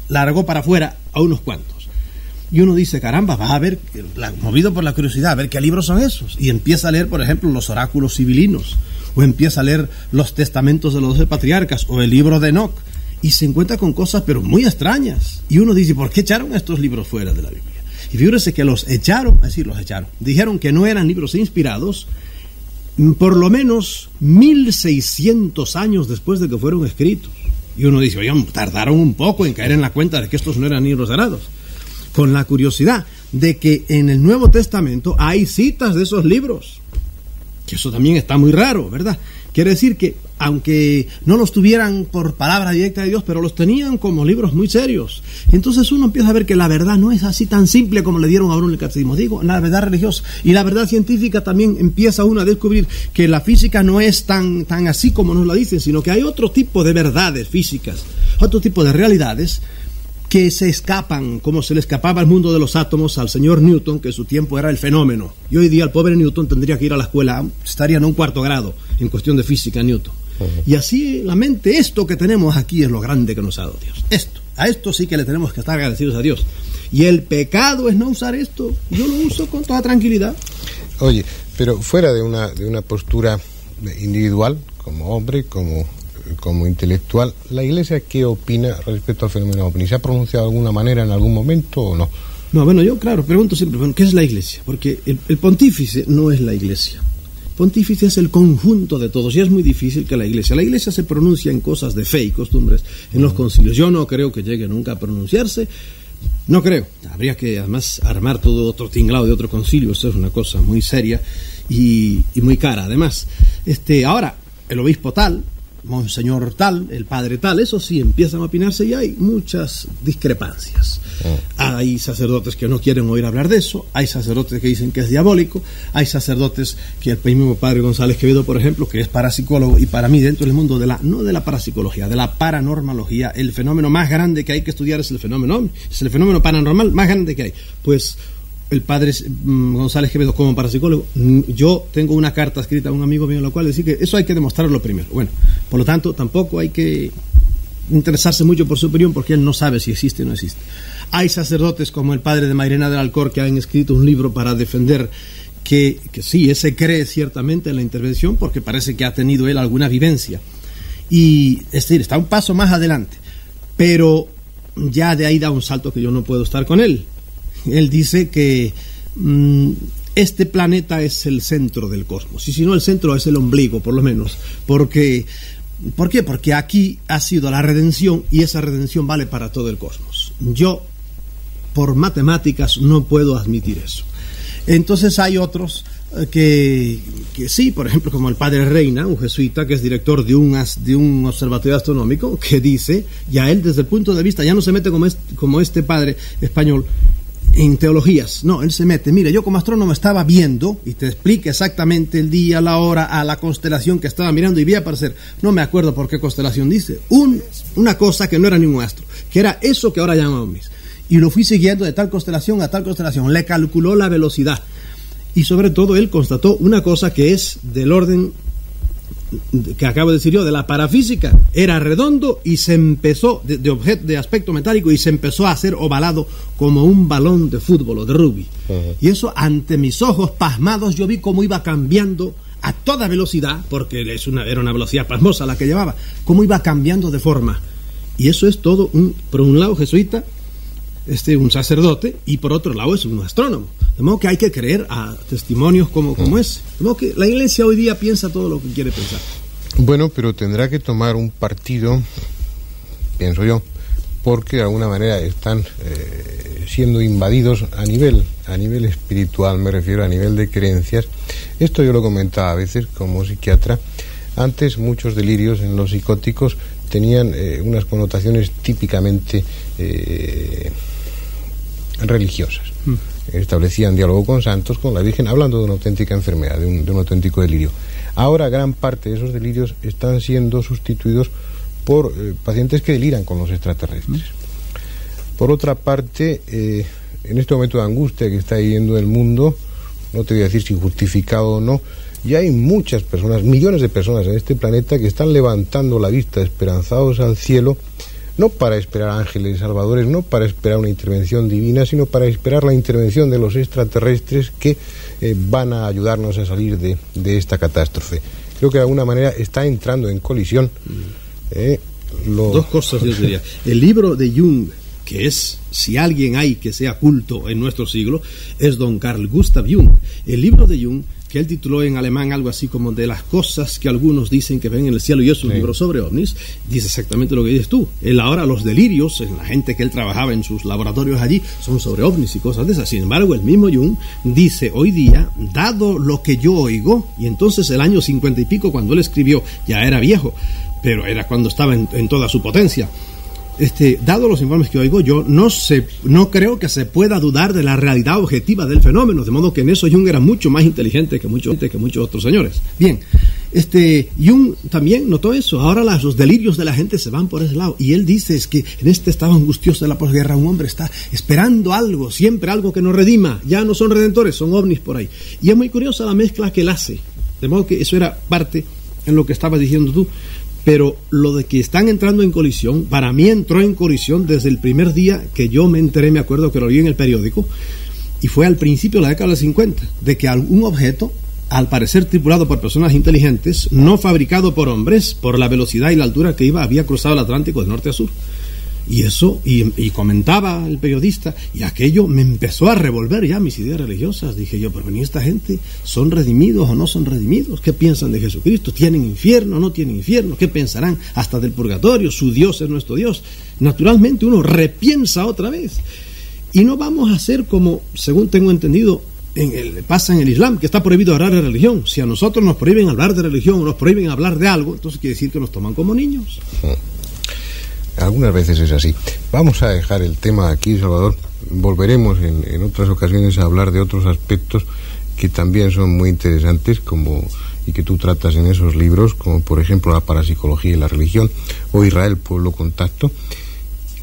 largó para afuera a unos cuantos. Y uno dice, caramba, va a ver, movido por la curiosidad, a ver qué libros son esos. Y empieza a leer, por ejemplo, los oráculos civilinos, o empieza a leer los testamentos de los doce patriarcas, o el libro de Enoch, y se encuentra con cosas, pero muy extrañas. Y uno dice, ¿por qué echaron estos libros fuera de la Biblia? Y fíjese que los echaron, es decir, los echaron. Dijeron que no eran libros inspirados, por lo menos 1600 años después de que fueron escritos. Y uno dice, oigan, tardaron un poco en caer en la cuenta de que estos no eran libros sagrados con la curiosidad de que en el Nuevo Testamento hay citas de esos libros. Que eso también está muy raro, ¿verdad? Quiere decir que, aunque no los tuvieran por palabra directa de Dios, pero los tenían como libros muy serios. Entonces uno empieza a ver que la verdad no es así tan simple como le dieron a uno en el catecismo. Digo, la verdad religiosa y la verdad científica también empieza uno a descubrir que la física no es tan, tan así como nos la dicen, sino que hay otro tipo de verdades físicas, otro tipo de realidades que se escapan, como se le escapaba al mundo de los átomos al señor Newton, que en su tiempo era el fenómeno. Y hoy día el pobre Newton tendría que ir a la escuela, estaría en un cuarto grado en cuestión de física Newton. Y así la mente, esto que tenemos aquí es lo grande que nos ha dado Dios. Esto, a esto sí que le tenemos que estar agradecidos a Dios. Y el pecado es no usar esto. Yo lo uso con toda tranquilidad. Oye, pero fuera de una, de una postura individual, como hombre, como como intelectual, ¿la Iglesia qué opina respecto al fenómeno ovni? ¿Se ha pronunciado de alguna manera en algún momento o no? No, bueno, yo, claro, pregunto siempre, ¿qué es la Iglesia? Porque el, pontífice no es la Iglesia. Pontífice es el conjunto de todos y es muy difícil que la Iglesia. La Iglesia se pronuncia en cosas de fe y costumbres, en los concilios. Yo no creo que llegue nunca a pronunciarse. No creo. Habría que además armar todo otro tinglado de otro concilio. Eso es una cosa muy seria y, y muy cara. Además, este, ahora, el obispo tal, monseñor tal, el padre tal, eso sí, empiezan a opinarse y hay muchas discrepancias. Ah. Hay sacerdotes que no quieren oír hablar de eso, hay sacerdotes que dicen que es diabólico, hay sacerdotes que el mismo padre González Quevedo, por ejemplo, que es parapsicólogo y para mí dentro del mundo de la, no de la parapsicología, de la paranormalogía, el fenómeno más grande que hay que estudiar es el fenómeno, es el fenómeno paranormal más grande que hay. Pues el padre mm, González Quevedo como parapsicólogo, mm, yo tengo una carta escrita a un amigo mío en la cual dice que eso hay que demostrarlo primero. Bueno, por lo tanto, tampoco hay que interesarse mucho por su opinión porque él no sabe si existe o no existe. Hay sacerdotes como el padre de Mairena del Alcor que han escrito un libro para defender que, que sí, ese cree ciertamente en la intervención porque parece que ha tenido él alguna vivencia. Y es decir, está un paso más adelante, pero ya de ahí da un salto que yo no puedo estar con él él dice que mm, este planeta es el centro del cosmos, y si no el centro es el ombligo, por lo menos, porque ¿Por qué? Porque aquí ha sido la redención y esa redención vale para todo el cosmos. Yo, por matemáticas, no puedo admitir eso. Entonces hay otros eh, que, sí, por ejemplo, como el padre Reina, un jesuita que es director de un, de un observatorio astronómico, que dice, ya él desde el punto de vista, ya no se mete como, como este padre español, en teologías. No, él se mete. Mire, yo como astrónomo estaba viendo y te explica exactamente el día, la hora, a la constelación que estaba mirando y vi aparecer. No me acuerdo por qué constelación dice. Un, una cosa que no era ningún astro, que era eso que ahora llamamos mis. Y lo fui siguiendo de tal constelación a tal constelación. Le calculó la velocidad. Y sobre todo él constató una cosa que es del orden que acabo de decir yo, de la parafísica, era redondo y se empezó, de, objeto, de aspecto metálico, y se empezó a hacer ovalado como un balón de fútbol o de rugby. Y eso ante mis ojos pasmados yo vi cómo iba cambiando a toda velocidad, porque es una, era una velocidad pasmosa la que llevaba, cómo iba cambiando de forma. Y eso es todo, un, por un lado jesuita, este, un sacerdote, y por otro lado es un astrónomo. De modo que hay que creer a testimonios como, como ese. De modo que la iglesia hoy día piensa todo lo que quiere pensar. Bueno, pero tendrá que tomar un partido, pienso yo, porque de alguna manera están eh, siendo invadidos a nivel, a nivel espiritual, me refiero a nivel de creencias. Esto yo lo comentaba a veces como psiquiatra. Antes muchos delirios en los psicóticos tenían eh, unas connotaciones típicamente eh, religiosas. Mm. Establecían diálogo con santos, con la Virgen, hablando de una auténtica enfermedad, de un, auténtico delirio. Ahora gran parte de esos delirios están siendo sustituidos por eh, pacientes que deliran con los extraterrestres. Por otra parte, eh, en este momento de angustia que está viviendo el mundo, no te voy a decir si justificado o no, Y hay muchas personas, millones de personas en este planeta que están levantando la vista esperanzados al cielo, no para esperar ángeles salvadores, no para esperar una intervención divina, sino para esperar la intervención de los extraterrestres que eh, van a ayudarnos a salir de, de, esta catástrofe. Creo que de alguna manera está entrando en colisión. Eh, lo... Dos cosas yo diría. El libro de Jung que es, si alguien hay que sea culto en nuestro siglo, es don Carl Gustav Jung. El libro de Jung, que él tituló en alemán algo así como de las cosas que algunos dicen que ven en el cielo, y es un libro sobre ovnis, dice exactamente lo que dices tú. Él ahora los delirios, en la gente que él trabajaba en sus laboratorios allí, son sobre ovnis y cosas de esas. Sin embargo, el mismo Jung dice hoy día, dado lo que yo oigo, y entonces el año cincuenta y pico, cuando él escribió, ya era viejo, pero era cuando estaba en toda su potencia este, dado los informes que oigo, yo no, sé, no creo que se pueda dudar de la realidad objetiva del fenómeno, de modo que en eso Jung era mucho más inteligente que, mucho, que muchos otros señores. Bien, este, Jung también notó eso. Ahora los delirios de la gente se van por ese lado. Y él dice es que en este estado angustioso de la posguerra un hombre está esperando algo, siempre algo que nos redima. Ya no son redentores, son ovnis por ahí. Y es muy curiosa la mezcla que él hace. De modo que eso era parte en lo que estabas diciendo tú. Pero lo de que están entrando en colisión, para mí entró en colisión desde el primer día que yo me enteré, me acuerdo que lo vi en el periódico, y fue al principio de la década del 50, de que algún objeto, al parecer tripulado por personas inteligentes, no fabricado por hombres, por la velocidad y la altura que iba, había cruzado el Atlántico de norte a sur. Y eso, y, comentaba el periodista, y aquello me empezó a revolver ya mis ideas religiosas. Dije yo, pero ni esta gente son redimidos o no son redimidos. ¿Qué piensan de Jesucristo? ¿Tienen infierno o no tienen infierno? ¿Qué pensarán hasta del purgatorio? Su Dios es nuestro Dios. Naturalmente uno repiensa otra vez. Y no vamos a ser como, según tengo entendido, en el, pasa en el Islam, que está prohibido hablar de religión. Si a nosotros nos prohíben hablar de religión, nos prohíben hablar de algo, entonces quiere decir que nos toman como niños. Algunas veces es así. Vamos a dejar el tema aquí, Salvador. Volveremos en, otras ocasiones a hablar de otros aspectos que también son muy interesantes como y que tú tratas en esos libros, como por ejemplo la parapsicología y la religión, o Israel, pueblo contacto,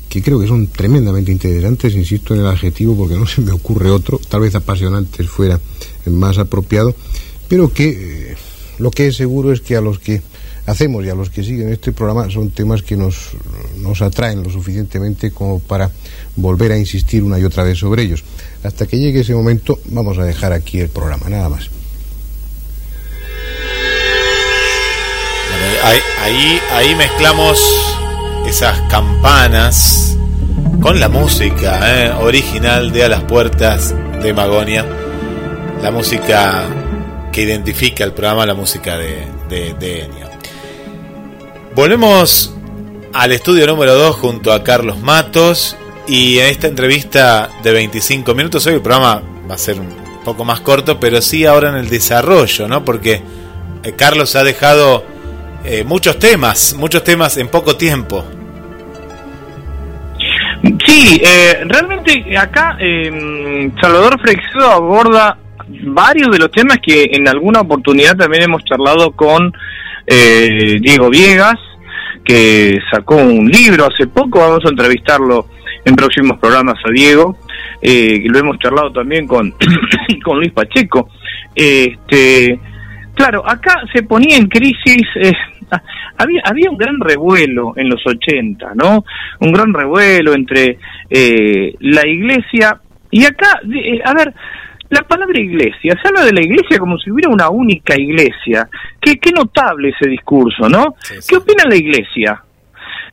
que creo que son tremendamente interesantes, insisto en el adjetivo porque no se me ocurre otro, tal vez apasionantes fuera más apropiado, pero que eh, lo que es seguro es que a los que hacemos y a los que siguen este programa son temas que nos, nos atraen lo suficientemente como para volver a insistir una y otra vez sobre ellos. Hasta que llegue ese momento vamos a dejar aquí el programa, nada más. ahí, ahí mezclamos esas campanas con la música eh, original de A las Puertas de Magonia, la música que identifica el programa, la música de, de, de Ennio. Volvemos al estudio número 2 junto a Carlos Matos y en esta entrevista de 25 minutos, hoy el programa va a ser un poco más corto, pero sí ahora en el desarrollo, ¿no? Porque eh, Carlos ha dejado eh, muchos temas, muchos temas en poco tiempo. Sí, eh, realmente acá Salvador Freixo aborda varios de los temas que en alguna oportunidad también hemos charlado con Diego Viegas que sacó un libro hace poco, vamos a entrevistarlo en próximos programas a Diego, eh, lo hemos charlado también con, con Luis Pacheco. Este, claro, acá se ponía en crisis, eh, había, había un gran revuelo en los 80, ¿no? Un gran revuelo entre eh, la iglesia y acá, a ver, la palabra iglesia, se habla de la iglesia como si hubiera una única iglesia. Qué, qué notable ese discurso, ¿no? ¿Qué opina la iglesia?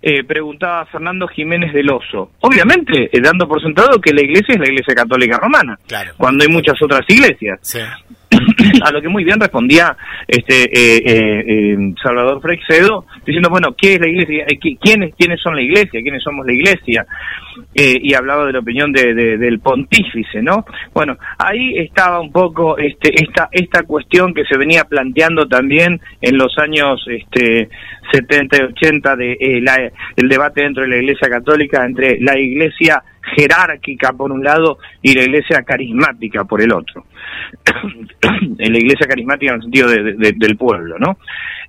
Eh, preguntaba Fernando Jiménez del Oso. Obviamente, eh, dando por sentado que la iglesia es la iglesia católica romana, cuando hay muchas otras iglesias. a lo que muy bien respondía este eh, eh, eh Salvador Freixedo diciendo bueno qué es la iglesia quiénes quiénes son la iglesia quiénes somos la iglesia y hablaba de la opinión de, del pontífice no bueno ahí estaba un poco este esta esta cuestión que se venía planteando también en los años este 70 y 80 de el debate dentro de la iglesia católica entre la iglesia jerárquica por un lado y la iglesia carismática por el otro. en la iglesia carismática en el sentido del pueblo, ¿no?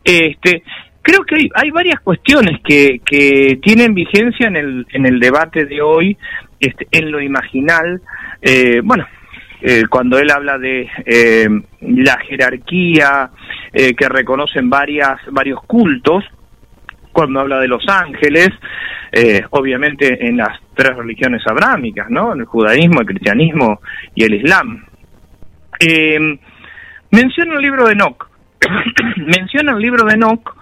Este, creo que hay, varias cuestiones que, que tienen vigencia en el, en el debate de hoy, este, en lo imaginal. Eh, bueno, eh, cuando él habla de la jerarquía que reconocen varias, varios cultos, cuando habla de los ángeles, obviamente en las tres religiones abrámicas, ¿no? En el judaísmo, el cristianismo y el islam. Menciona el libro de Enoch. menciona el libro de Enoch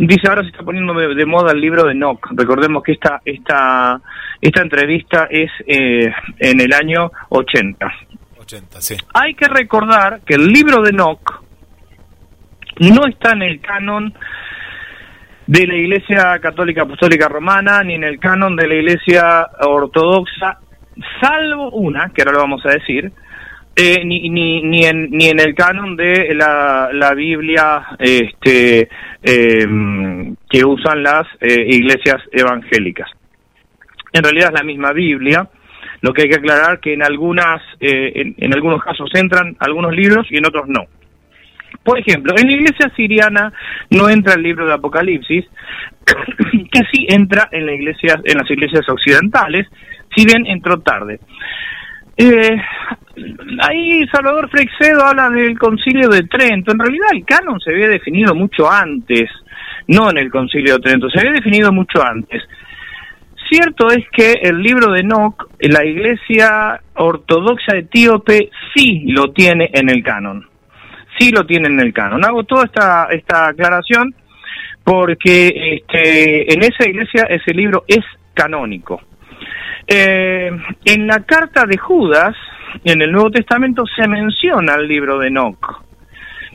dice ahora se está poniendo de, moda el libro de Enoch. Recordemos que esta esta esta entrevista es eh, en el año 80. 80, sí. Hay que recordar que el libro de Enoch no está en el canon de la Iglesia Católica Apostólica Romana ni en el canon de la Iglesia Ortodoxa, salvo una, que ahora lo vamos a decir, eh, ni, ni, ni, en, ni en el canon de la, la Biblia este, em, que usan las eh, iglesias evangélicas. En realidad es la misma Biblia, lo que hay que aclarar que en algunas eh, en, en, algunos casos entran algunos libros y en otros no. Por ejemplo, en la iglesia siriana no entra el libro de Apocalipsis, que sí entra en la iglesia en las iglesias occidentales, si bien entró tarde. Eh, ahí Salvador Freixedo habla del concilio de Trento. En realidad el canon se había definido mucho antes, no en el concilio de Trento, se había definido mucho antes. Cierto es que el libro de Enoch, la iglesia ortodoxa etíope, sí lo tiene en el canon. Sí lo tiene en el canon. Hago toda esta, esta aclaración porque este, en esa iglesia ese libro es canónico. Eh, en la carta de Judas, en el Nuevo Testamento, se menciona el libro de Enoch.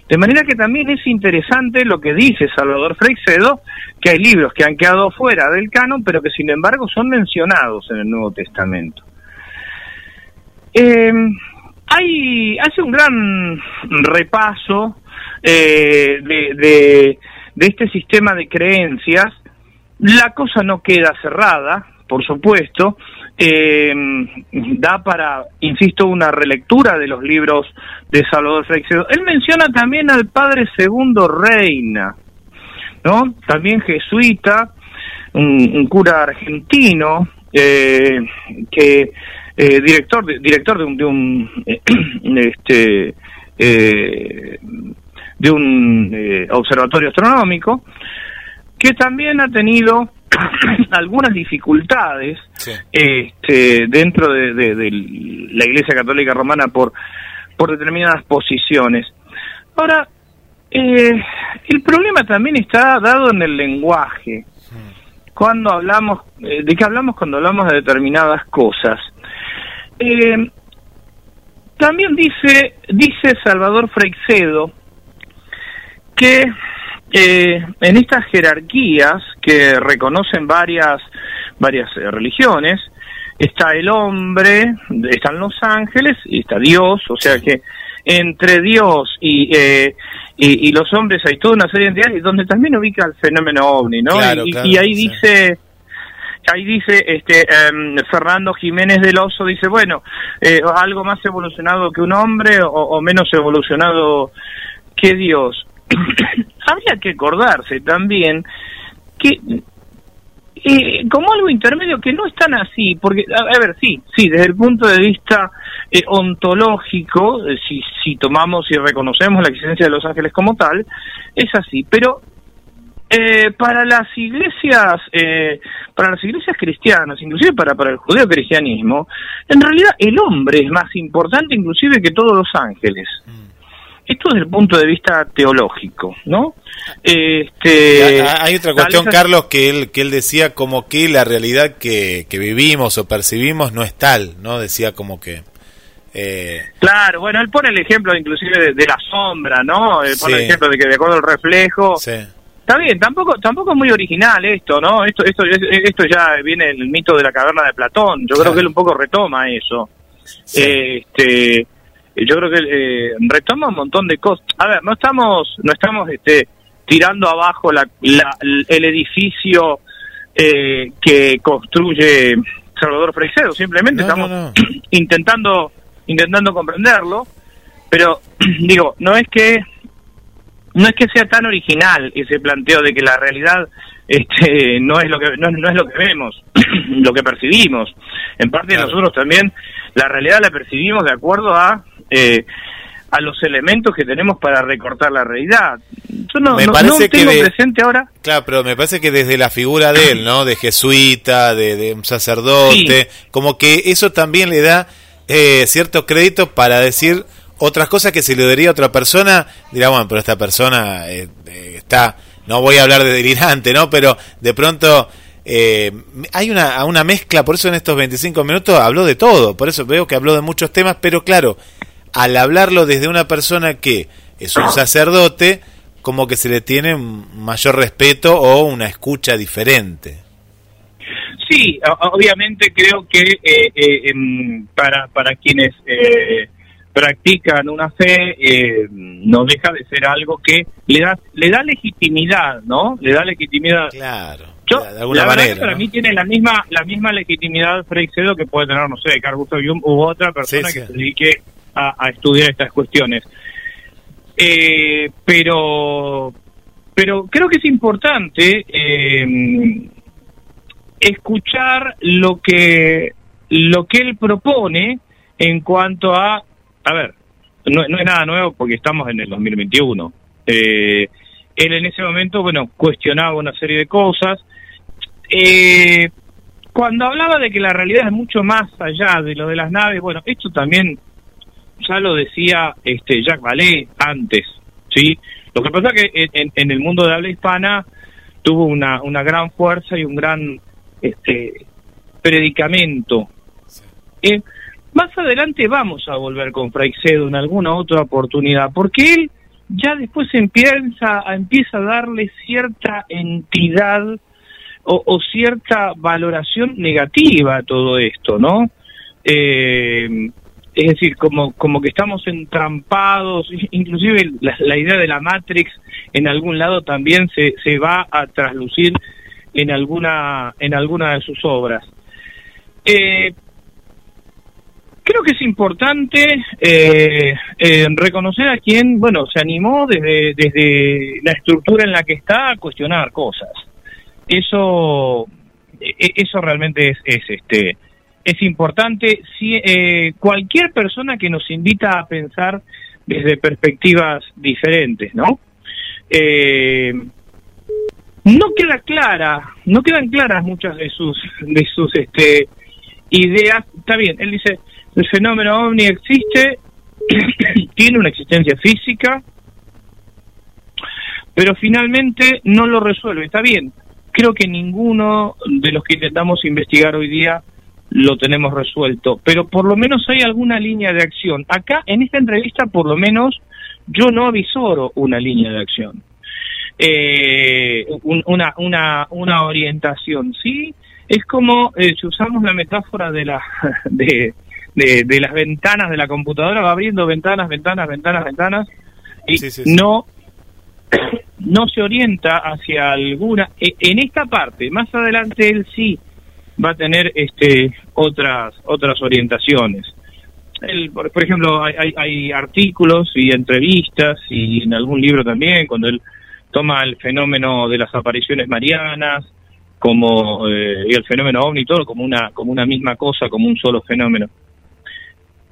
De manera que también es interesante lo que dice Salvador Freixedo, que hay libros que han quedado fuera del canon, pero que sin embargo son mencionados en el Nuevo Testamento. Eh, hay, hace un gran repaso eh, de, este sistema de creencias. La cosa no queda cerrada, por supuesto, eh, da para, insisto, una relectura de los libros de Salvador Freixedo. Él menciona también al padre Segundo Reina, ¿no? También jesuita, un, cura argentino, eh, que eh, director de, director de un, de un este de un observatorio astronómico que también ha tenido algunas dificultades este, dentro de, la Iglesia Católica Romana por, por determinadas posiciones. Ahora, eh, el problema también está dado en el lenguaje. Cuando hablamos, eh, ¿de qué hablamos cuando hablamos de determinadas cosas? Eh, también dice, dice Salvador Freixedo que eh, en estas jerarquías que reconocen varias, varias eh, religiones, está el hombre, están los ángeles y está Dios, o sea que entre Dios y, eh, y, los hombres hay toda una serie de entidades donde también ubica el fenómeno ovni, ¿no? y, ahí dice ahí dice este em, Fernando Jiménez del Oso dice bueno eh, algo más evolucionado que un hombre o, o menos evolucionado que Dios habría que acordarse también que eh, como algo intermedio que no es tan así, porque, a, ver, sí, sí, desde el punto de vista eh, ontológico, eh, si, si tomamos y reconocemos la existencia de los ángeles como tal, es así, pero para las iglesias, para las iglesias cristianas, inclusive para, para el judeo cristianismo, en realidad el hombre es más importante inclusive que todos los ángeles. Mm. Esto desde el punto de vista teológico, ¿no? Este, hay otra cuestión, Carlos, que él, que él decía como que la realidad que, que vivimos o percibimos no es tal, ¿no? Decía como que... Eh... Claro, bueno, él pone el ejemplo inclusive de, la sombra, ¿no? Él pone el ejemplo de que de acuerdo al reflejo... Sí. Está bien, tampoco tampoco es muy original esto, ¿no? Esto esto esto ya viene el mito de la caverna de Platón. Yo creo que él un poco retoma eso. Este yo creo que eh, retoma un montón de cosas. A ver, no estamos, no estamos este, tirando abajo la, el edificio eh, que construye Salvador Freixedo, simplemente estamos intentando intentando comprenderlo, pero digo, no es que no es que sea tan original ese planteo de que la realidad este, no es lo que no, no es lo que vemos, lo que percibimos. En parte nosotros también la realidad la percibimos de acuerdo a eh, a los elementos que tenemos para recortar la realidad. Yo no, Me no- parece no que tengo de- presente ahora. Claro, pero me parece que desde la figura de él, ¿no? De jesuita, de, de un sacerdote, como que eso también le da eh, cierto crédito para decir otras cosas que si le daría a otra persona, dirá, bueno, pero esta persona eh, eh, está, no voy a hablar de delirante, ¿no? Pero de pronto eh, hay una, una mezcla, por eso en estos 25 minutos habló de todo, por eso veo que habló de muchos temas, pero claro, al hablarlo desde una persona que es un sacerdote, como que se le tiene mayor respeto o una escucha diferente. Sí, obviamente creo que eh, eh, em, para, para quienes eh, practican una fe eh, no deja de ser algo que le da le da legitimidad, ¿no? Le da legitimidad. Claro, Yo, de alguna la verdad manera. que para ¿no? mí tiene la misma la misma legitimidad Frei Cedo que puede tener, no sé, Carl Gustav Jung u otra persona Sí, sí. que se dedique a, estudiar estas cuestiones. Eh, pero pero creo que es importante eh, escuchar lo que lo que él propone en cuanto a a ver no, no es nada nuevo porque estamos en el 2021 eh, él en ese momento bueno cuestionaba una serie de cosas eh, cuando hablaba de que la realidad es mucho más allá de lo de las naves bueno esto también ya lo decía este Jacques Vallée antes sí lo que pasa que en, en- el mundo de habla hispana tuvo una, una gran fuerza y un gran este predicamento. Eh, más adelante vamos a volver con Freixedo en alguna otra oportunidad, porque él ya después empieza, a- empieza a darle cierta entidad o, o cierta valoración negativa a todo esto, ¿no? Eh, es decir, como, como que estamos entrampados, inclusive la, idea de la Matrix en algún lado también se, se va a traslucir en alguna, en alguna de sus obras. Eh, creo que es importante eh, eh, reconocer a quien, bueno, se animó desde, desde la estructura en la que está a cuestionar cosas. Eso, e- e- eso realmente es, es este, es importante. Si eh, cualquier persona que nos invita a pensar desde perspectivas diferentes, ¿no? Eh, no queda clara, no quedan claras muchas de sus de sus este ideas. Está bien, él dice, el fenómeno ovni existe, tiene una existencia física, pero finalmente no lo resuelve. Está bien, creo que ninguno de los que intentamos investigar hoy día lo tenemos resuelto, pero por lo menos hay alguna línea de acción. Acá, en esta entrevista, por lo menos, yo no avisoro una línea de acción eh, un- una, una, una orientación, ¿sí? Es como eh, si usamos la metáfora de, la, de, de, de las ventanas de la computadora, va abriendo ventanas, ventanas, ventanas, ventanas, y Sí, sí, sí. no no se orienta hacia alguna e- en esta parte más adelante él sí va a tener este otras otras orientaciones. Él, por, por ejemplo hay, hay, hay artículos y entrevistas y en algún libro también cuando él toma el fenómeno de las apariciones marianas como eh, y el fenómeno ovni todo como una como una misma cosa como un solo fenómeno.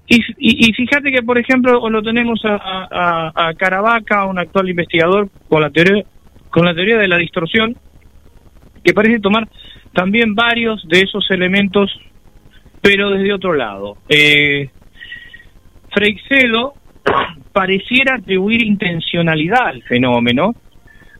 Y, y, fíjate que por ejemplo lo tenemos a, a- a Caravaca un actual investigador con la teoría con la teoría de la distorsión que parece tomar también varios de esos elementos pero desde otro lado eh, Freixedo pareciera atribuir intencionalidad al fenómeno,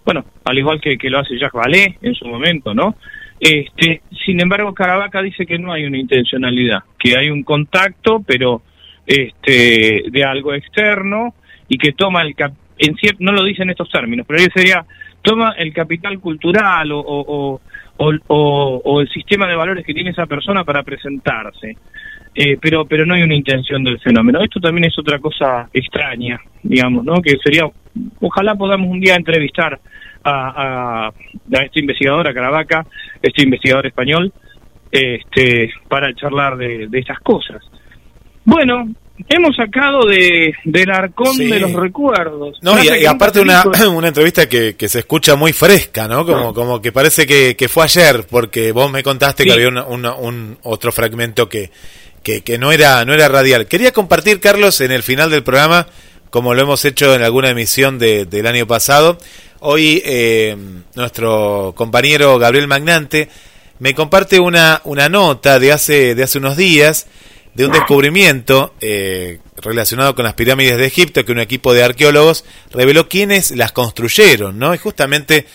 bueno, al igual que, que lo hace Jacques Vallée en su momento, ¿no? Este, sin embargo, Caravaca dice que no hay una intencionalidad, que hay un contacto, pero este, de algo externo y que toma el cap en cier- no lo dice en estos términos, pero sería toma el capital cultural o, o, o, o- o- el sistema de valores que tiene esa persona para presentarse. Eh, pero pero no hay una intención del fenómeno. Esto también es otra cosa extraña, digamos, ¿no? Que sería, ojalá podamos un día entrevistar a, a, a este investigador, a Caravaca, este investigador español, este, para charlar de, de estas cosas. Bueno, hemos sacado de, del arcón de los recuerdos. No, y, aparte una, una entrevista que, que, se escucha muy fresca, ¿no? Como, como que parece que, que fue ayer, porque vos me contaste que había un otro fragmento que, que, que, no, era, no era radial. Quería compartir, Carlos, en el final del programa, como lo hemos hecho en alguna emisión de, del año pasado, hoy eh, nuestro compañero Gabriel Magnante me comparte una, una nota de hace, de hace unos días de un descubrimiento eh, relacionado con las pirámides de Egipto que un equipo de arqueólogos reveló quiénes las construyeron, ¿no? Y justamente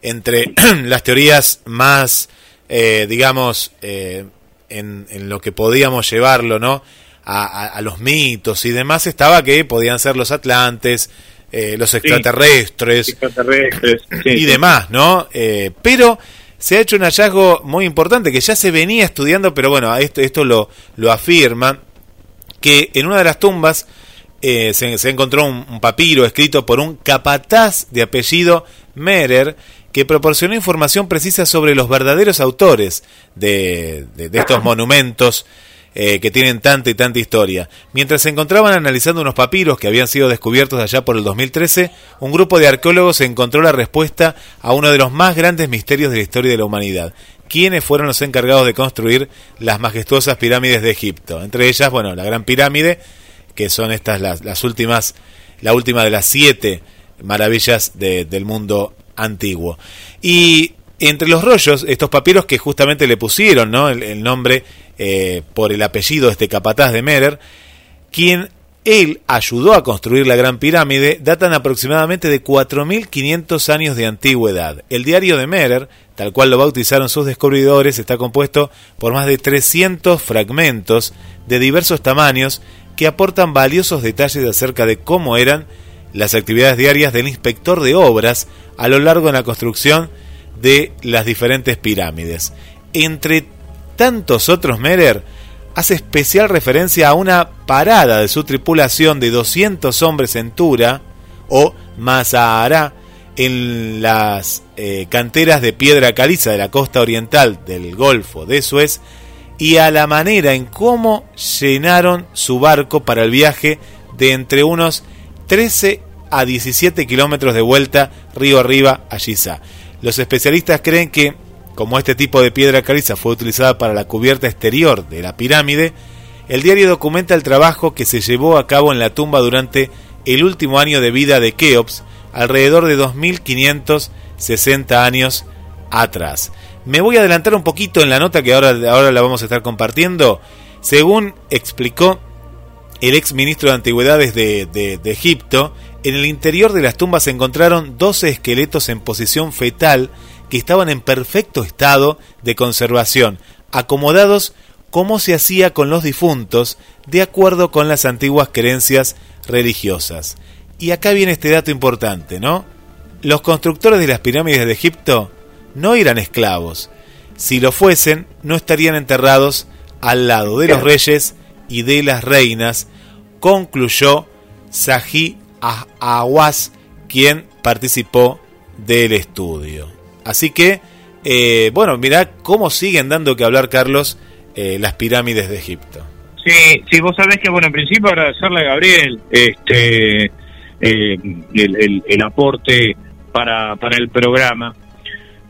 entre las teorías más, eh, digamos, eh, en, en, lo que podíamos llevarlo, ¿no? A, a, los mitos y demás estaba que podían ser los atlantes, los extraterrestres, sí, extraterrestres sí, y demás, ¿no? Pero se ha hecho un hallazgo muy importante que ya se venía estudiando, pero bueno, esto, esto lo, lo afirma, que en una de las tumbas eh, se, se, encontró un, un, papiro escrito por un capataz de apellido Merer, que proporcionó información precisa sobre los verdaderos autores de, de, de estos monumentos eh, que tienen tanta y tanta historia. Mientras se encontraban analizando unos papiros que habían sido descubiertos allá por el 2013, un grupo de arqueólogos encontró la respuesta a uno de los más grandes misterios de la historia de la humanidad. ¿Quiénes fueron los encargados de construir las majestuosas pirámides de Egipto? Entre ellas, bueno, la Gran Pirámide, que son estas las, las últimas, la última de las siete maravillas de, del mundo antiguo. Y entre los rollos, estos papiros que justamente le pusieron ¿no? el, el nombre eh, por el apellido de este capataz de Merer, quien él ayudó a construir la Gran Pirámide, datan aproximadamente de 4.500 años de antigüedad. El diario de Merer, tal cual lo bautizaron sus descubridores, está compuesto por más de 300 fragmentos de diversos tamaños que aportan valiosos detalles acerca de cómo eran las actividades diarias del inspector de obras a lo largo de la construcción de las diferentes pirámides. Entre tantos otros, Merer hace especial referencia a una parada de su tripulación de 200 hombres en Tura o Mazahara en las eh, canteras de piedra caliza de la costa oriental del Golfo de Suez y a la manera en cómo llenaron su barco para el viaje de entre unos 13 a 17 kilómetros de vuelta río arriba a Giza. Los especialistas creen que como este tipo de piedra caliza fue utilizada para la cubierta exterior de la pirámide, el diario documenta el trabajo que se llevó a cabo en la tumba durante el último año de vida de Keops, alrededor de 2560 años atrás. Me voy a adelantar un poquito en la nota que ahora, ahora la vamos a estar compartiendo. Según explicó el ex ministro de Antigüedades de, de, de Egipto, en el interior de las tumbas se encontraron 12 esqueletos en posición fetal que estaban en perfecto estado de conservación, acomodados como se hacía con los difuntos, de acuerdo con las antiguas creencias religiosas. Y acá viene este dato importante, ¿no? Los constructores de las pirámides de Egipto no eran esclavos. Si lo fuesen, no estarían enterrados al lado de los reyes y de las reinas, concluyó Sahi Awas, quien participó del estudio. Así que, eh, bueno, mirá cómo siguen dando que hablar, Carlos, eh, las pirámides de Egipto. Sí, sí, vos sabés que, bueno, en principio agradecerle a Gabriel este, eh, el, aporte para, para el programa.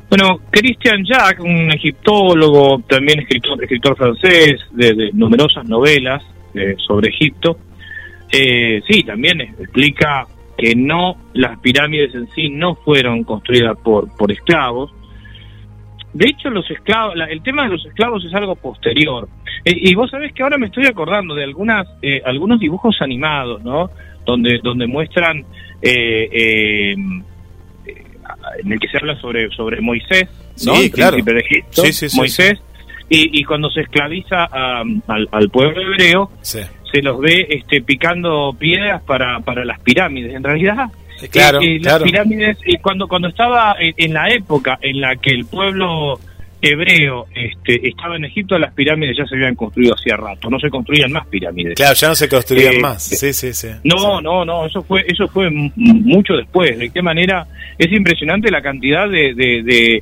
Bueno, Christian Jack, un egiptólogo, también escritor, escritor francés de, de numerosas novelas eh, sobre Egipto, sí, también explica que no, las pirámides en sí no fueron construidas por, por esclavos. De hecho, los esclavos, la, el tema de los esclavos es algo posterior. Eh, y vos sabés que ahora me estoy acordando de algunas, eh, algunos dibujos animados, ¿no? Donde, donde muestran, eh, eh en el que se habla sobre, sobre Moisés, ¿no? Sí, claro. príncipe de Egipto, sí, sí, sí, Moisés, y, y, cuando se esclaviza a, al, al, pueblo hebreo, se los ve este, picando piedras para, para las pirámides. En realidad, claro, eh, eh, las pirámides, eh, cuando, cuando estaba en, en, la época en la que el pueblo hebreo este, estaba en Egipto, las pirámides ya se habían construido hacía rato, no se construían más pirámides. Claro, ya no se construían eh, más. Sí, sí, sí. No, sí. no, no, eso fue, eso fue mucho después. De qué manera es impresionante la cantidad de, de, de,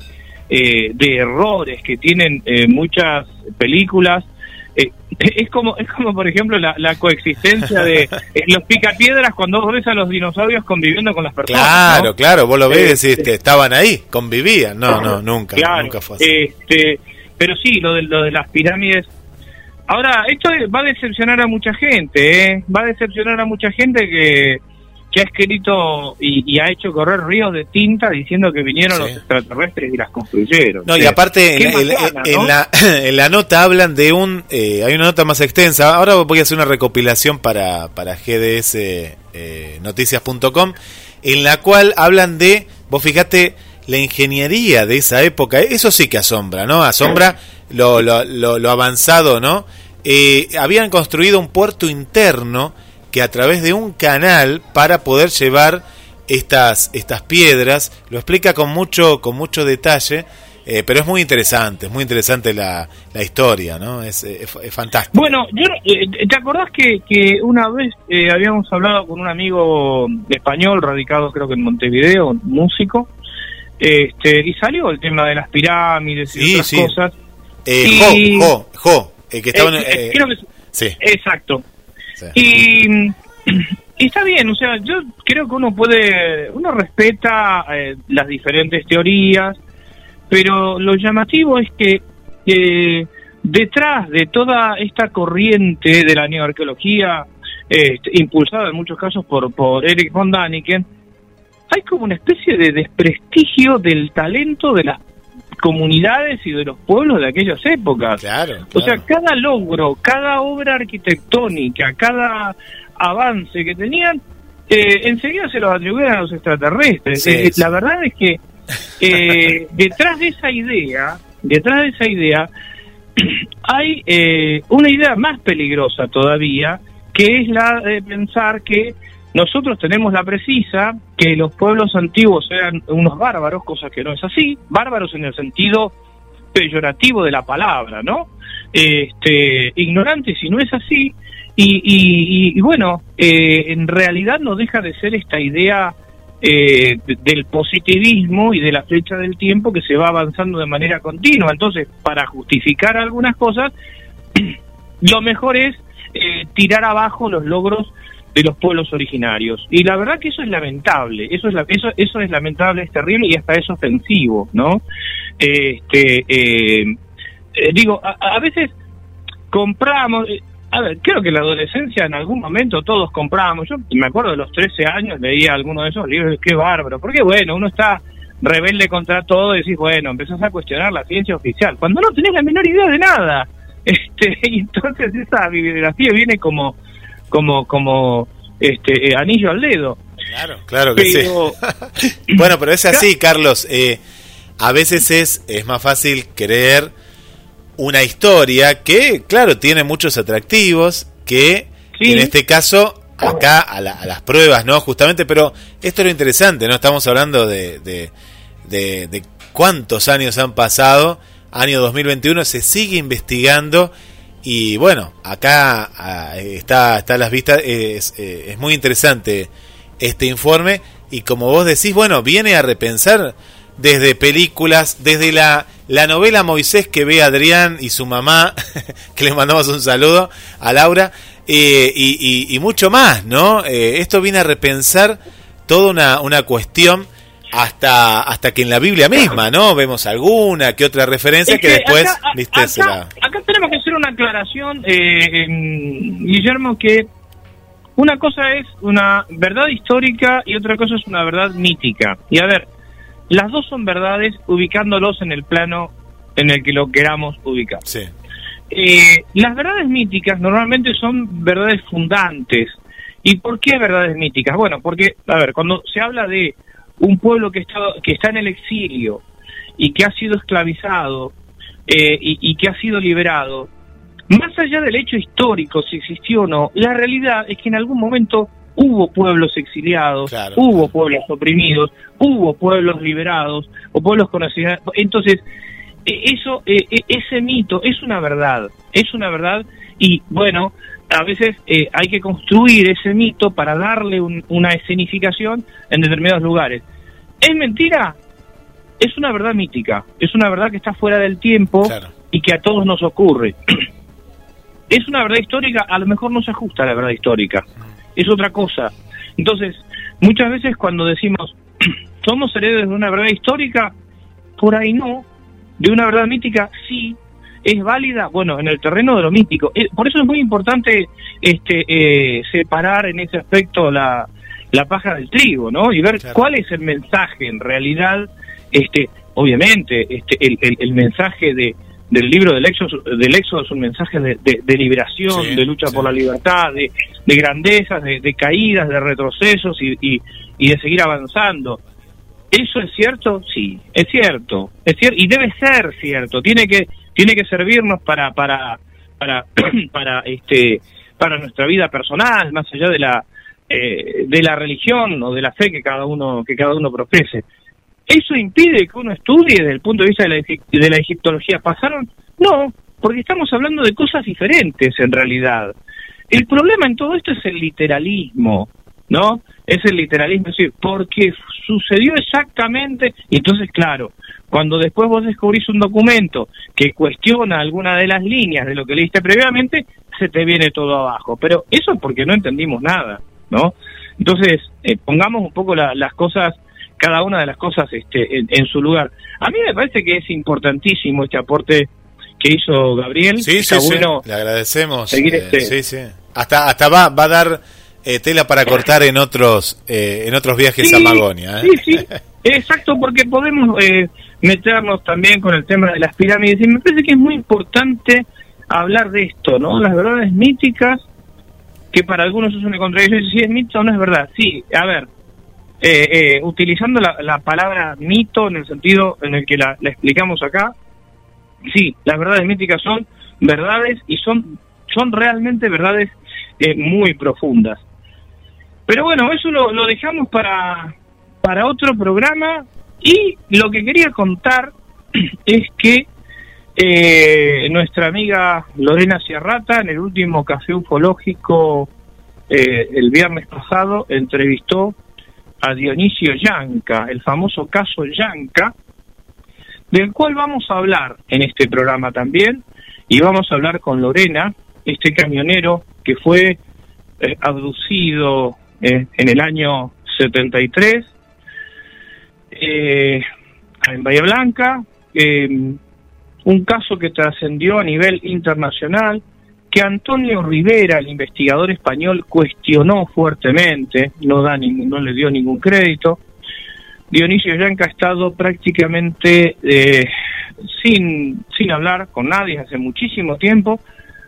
eh, de errores que tienen muchas películas eh, es como es como por ejemplo la, la coexistencia de eh, los picapiedras cuando vos ves a los dinosaurios conviviendo con las personas Claro, ¿no? claro, vos lo ves y decís que estaban ahí, convivían. No, no, nunca, Claro, nunca fue así. Este, pero sí, lo de, lo de las pirámides. Ahora, esto va a decepcionar a mucha gente, ¿eh? Va a decepcionar a mucha gente que, que ha escrito y, y ha hecho correr ríos de tinta diciendo que vinieron Sí. los extraterrestres y las construyeron. No, y aparte en, en- macana, en ¿no? la, en la nota hablan de un... eh, hay una nota más extensa. Ahora voy a hacer una recopilación para, para GDS eh, en la cual hablan de, vos fíjate, la ingeniería de esa época. Eso sí que asombra, ¿no? Asombra lo, lo, lo, lo avanzado, ¿no? Eh, habían construido un puerto interno que a través de un canal para poder llevar estas estas piedras lo explica con mucho con mucho detalle eh, pero es muy interesante es muy interesante la, la historia no es, es, es fantástico Bueno, yo, eh, ¿te acordás que, que una vez eh, habíamos hablado con un amigo español radicado creo que en Montevideo, músico, este, y salió el tema de las pirámides y Sí, otras sí. cosas. eh, y- Jo, Jo, Jo, que estaba en- Eh, eh, eh, creo que- sí, Exacto. Y, está bien, o sea, yo creo que uno puede, uno respeta eh, las diferentes teorías, pero lo llamativo es que eh, detrás de toda esta corriente de la neoarqueología, este, impulsada en muchos casos por, por Eric von Daniken, hay como una especie de desprestigio del talento de las comunidades y de los pueblos de aquellas épocas. claro, O sea, cada logro, cada obra arquitectónica, cada avance que tenían, eh, enseguida se los atribuían a los extraterrestres. Sí, Eh, sí. La verdad es que eh, detrás de esa idea, detrás de esa idea, hay eh, una idea más peligrosa todavía, que es la de pensar que nosotros tenemos la precisa que los pueblos antiguos eran unos bárbaros, cosa que no es así, bárbaros en el sentido peyorativo de la palabra, ¿no? Este, ignorantes si no es así, y, y- y- y bueno, eh, en realidad no deja de ser esta idea eh, de- del positivismo y de la flecha del tiempo que se va avanzando de manera continua. Entonces, para justificar algunas cosas, lo mejor es eh, tirar abajo los logros de los pueblos originarios. Y la verdad que eso es lamentable, eso es, la- eso, eso es lamentable, es terrible y hasta es ofensivo, ¿no? Este, eh, eh, digo, a, a veces compramos, eh, a ver, creo que en la adolescencia en algún momento todos comprábamos, yo me acuerdo de los 13 años, leía alguno de esos libros, qué bárbaro, porque bueno, uno está rebelde contra todo y decís, bueno, empezás a cuestionar la ciencia oficial, cuando no tenés la menor idea de nada. Este, y entonces esa bibliografía viene como, como, como, este, eh, anillo al dedo. Claro, claro que Pero, sí. bueno, pero es así, Carlos. eh, a veces es, es más fácil creer una historia que, claro, tiene muchos atractivos, que Sí. en este caso, acá a, la- a las pruebas, ¿no? Justamente, pero esto es lo interesante, ¿no? Estamos hablando de, de, de- de cuántos años han pasado, año 2021, se sigue investigando y bueno, acá ah, está, está las vistas, es, eh, es muy interesante este informe y como vos decís, bueno, viene a repensar desde películas, desde la, la novela Moisés que ve Adrián y su mamá, que le mandamos un saludo a Laura, eh, y, y- y mucho más, ¿no? Eh, esto viene a repensar toda una, una cuestión hasta, hasta que en la Biblia misma, ¿no? Vemos alguna que otra referencia Es que, que después, acá, viste, se acá- la... acá tenemos que hacer una aclaración, eh, Guillermo, que una cosa es una verdad histórica y otra cosa es una verdad mítica. Y a ver, las dos son verdades ubicándolos en el plano en el que lo queramos ubicar. Sí, Eh, las verdades míticas normalmente son verdades fundantes. ¿Y por qué verdades míticas? Bueno, porque, a ver, cuando se habla de un pueblo que está, que está en el exilio y que ha sido esclavizado eh, y, y que ha sido liberado, más allá del hecho histórico, si existió o no, la realidad es que en algún momento hubo pueblos exiliados, Claro, hubo claro. pueblos oprimidos, hubo pueblos liberados o pueblos conocidos. Entonces, eh, eso, eh, eh, ese mito es una verdad, es una verdad y bueno, a veces eh, hay que construir ese mito para darle un- una escenificación en determinados lugares. ¿Es mentira? Es una verdad mítica, es una verdad que está fuera del tiempo claro. y que a todos nos ocurre. es una verdad histórica, a lo mejor no se ajusta a la verdad histórica, es otra cosa. Entonces, muchas veces cuando decimos, somos herederos de una verdad histórica, por ahí no, de una verdad mítica, sí, es válida, bueno, en el terreno de lo mítico. Eh, por eso es muy importante este, eh, separar en ese aspecto la, la paja del trigo, ¿no? Y ver cuál es el mensaje en realidad, este, obviamente, este, el, el, mensaje de, del libro del Éxodo, del Éxodo es un mensaje de, de, liberación, de lucha por la libertad, de, de grandezas, de, caídas, de retrocesos y, y, y, de seguir avanzando. ¿Eso es cierto? Sí, es cierto, es cierto y debe ser cierto. Tiene que tiene que servirnos para para para para este para nuestra vida personal, más allá de la eh, de la religión o de la fe que cada uno que cada uno profese. ¿Eso impide que uno estudie desde el punto de vista de la, de la egiptología? ¿Pasaron? No, porque estamos hablando de cosas diferentes en realidad. El problema en todo esto es el literalismo, ¿no? Es el literalismo, es decir, porque sucedió exactamente, y entonces, claro, cuando después vos descubrís un documento que cuestiona alguna de las líneas de lo que leíste previamente, se te viene todo abajo. Pero eso es porque no entendimos nada. ¿no? Entonces, eh, pongamos un poco las cosas, cada una de las cosas este, en, su lugar. A mí me parece que es importantísimo este aporte que hizo Gabriel. Sí, sí, bueno le agradecemos. Eh, este sí, sí. Hasta, hasta va, va a dar eh, tela para cortar en otros, en otros viajes a Magonia. Sí, sí, exacto, porque podemos meternos también con el tema de las pirámides y me parece que es muy importante hablar de esto, ¿no? Las verdades míticas que para algunos es una contradicción, si es mito o no es verdad. Sí, a ver, eh, eh, utilizando la, palabra mito en el sentido en el que la, explicamos acá, sí, las verdades míticas son verdades y son, son realmente verdades eh, muy profundas. Pero bueno, eso lo, lo dejamos para, para otro programa. Y lo que quería contar es que eh, nuestra amiga Lorena Sierrata, en el último café ufológico eh, el viernes pasado, entrevistó a Dionisio Yanca, el famoso caso Yanca, del cual vamos a hablar en este programa también, y vamos a hablar con Lorena, este camionero que fue eh, abducido en el año 73 en Bahía Blanca, un caso que trascendió a nivel internacional, que Antonio Rivera, el investigador español, cuestionó fuertemente, no, da no le dio ningún crédito. Dionisio Yanca ha estado prácticamente eh, sin, sin hablar con nadie hace muchísimo tiempo.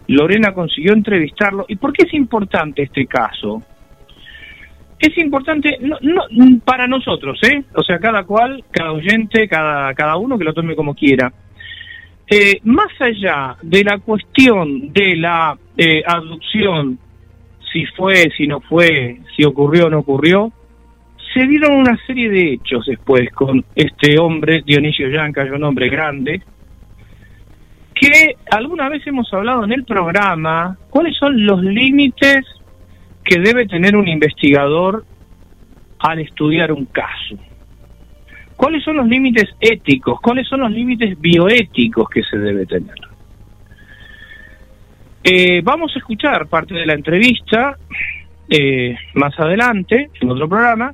Lorena consiguió entrevistarlo. ¿Y por qué es importante este caso? Es importante no, no, para nosotros, ¿eh? O sea, cada cual, cada oyente, cada, cada uno que lo tome como quiera. Eh, más allá de la cuestión de la eh, abducción, si fue, si no fue, si ocurrió o no ocurrió, se dieron una serie de hechos después con este hombre, Dionisio Yanca, un hombre grande, que alguna vez hemos hablado en el programa, cuáles son los límites que debe tener un investigador al estudiar un caso. ¿Cuáles son los límites éticos? ¿Cuáles son los límites bioéticos que se debe tener? Eh, vamos a escuchar parte de la entrevista eh, más adelante, en otro programa.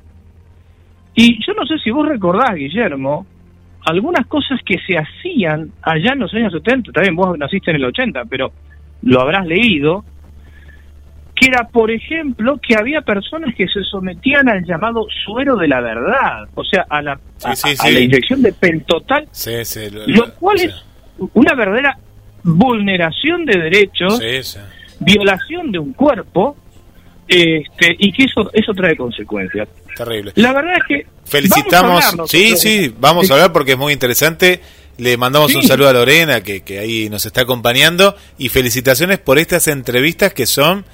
Y yo no sé si vos recordás, Guillermo, algunas cosas que se hacían allá en los años 70, también vos naciste en el 80, pero lo habrás leído, que era, por ejemplo, que había personas que se sometían al llamado suero de la verdad, o sea, a la, a, la inyección de pentotal, lo, cual es una verdadera vulneración de derechos, violación de un cuerpo, este, y que eso, eso trae consecuencias. Terrible. La verdad es que... Felicitamos, sí, sí, vamos a hablar porque es muy interesante. Le mandamos un saludo a Lorena, que, que ahí nos está acompañando, y felicitaciones por estas entrevistas que son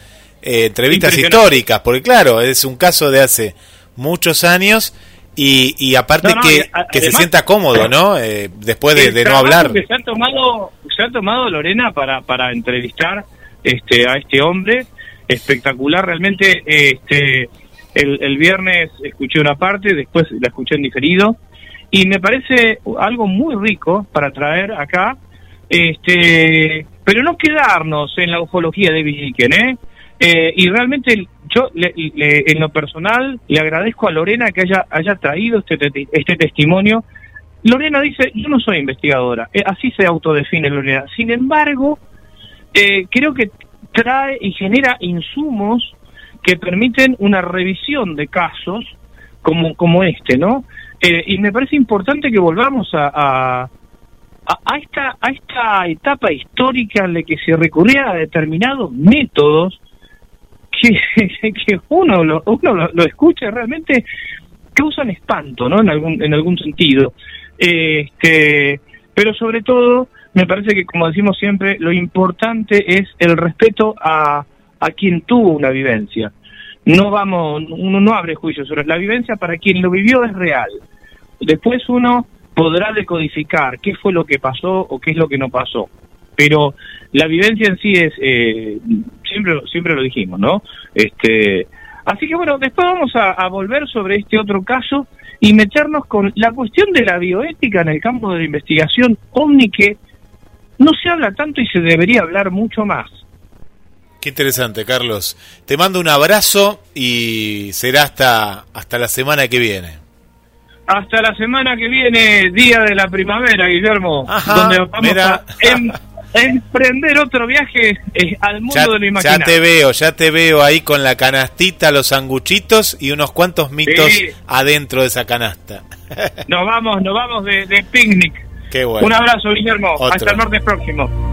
eh, entrevistas históricas, porque claro, es un caso de hace muchos años y, y aparte que, que se sienta cómodo, ¿no? Eh, después de, no hablar. Que se ha tomado, se ha tomado Lorena para, para entrevistar este, a este hombre, espectacular, realmente este, el, el viernes escuché una parte, después la escuché en diferido y me parece algo muy rico para traer acá este pero no quedarnos en la ufología de Villiquen, ¿eh? Eh, y realmente yo en lo personal le agradezco a Lorena que haya, haya traído este, este testimonio. Lorena dice, yo no soy investigadora, eh, así se autodefine Lorena. Sin embargo, eh, creo que trae y genera insumos que permiten una revisión de casos como, como este, ¿no? y me parece importante que volvamos a, a, esta, a esta etapa histórica en la que se recurría a determinados métodos que, uno, lo, uno lo, escucha realmente causan espanto, ¿no? En algún, en algún sentido. Este, pero sobre todo, me parece que, como decimos siempre, lo importante es el respeto a, a quien tuvo una vivencia. No vamos, uno no abre juicio sobre la vivencia, para quien lo vivió es real. Después uno podrá decodificar qué fue lo que pasó o qué es lo que no pasó. Pero la vivencia en sí es, eh, siempre, siempre lo dijimos, ¿no? Este, así que bueno, después vamos a, volver sobre este otro caso y meternos con la cuestión de la bioética en el campo de la investigación ovni que no se habla tanto y se debería hablar mucho más. Qué interesante, Carlos. Te mando un abrazo y será hasta, hasta la semana que viene. Hasta la semana que viene, día de la primavera, Guillermo, donde vamos a em- emprender otro viaje eh, al mundo de lo imaginario. Ya te veo, ya te veo ahí con la canastita, los sanguchitos y unos cuantos mitos adentro de esa canasta. nos vamos, nos vamos de, picnic. Qué bueno. Un abrazo, Guillermo. Hasta el martes próximo.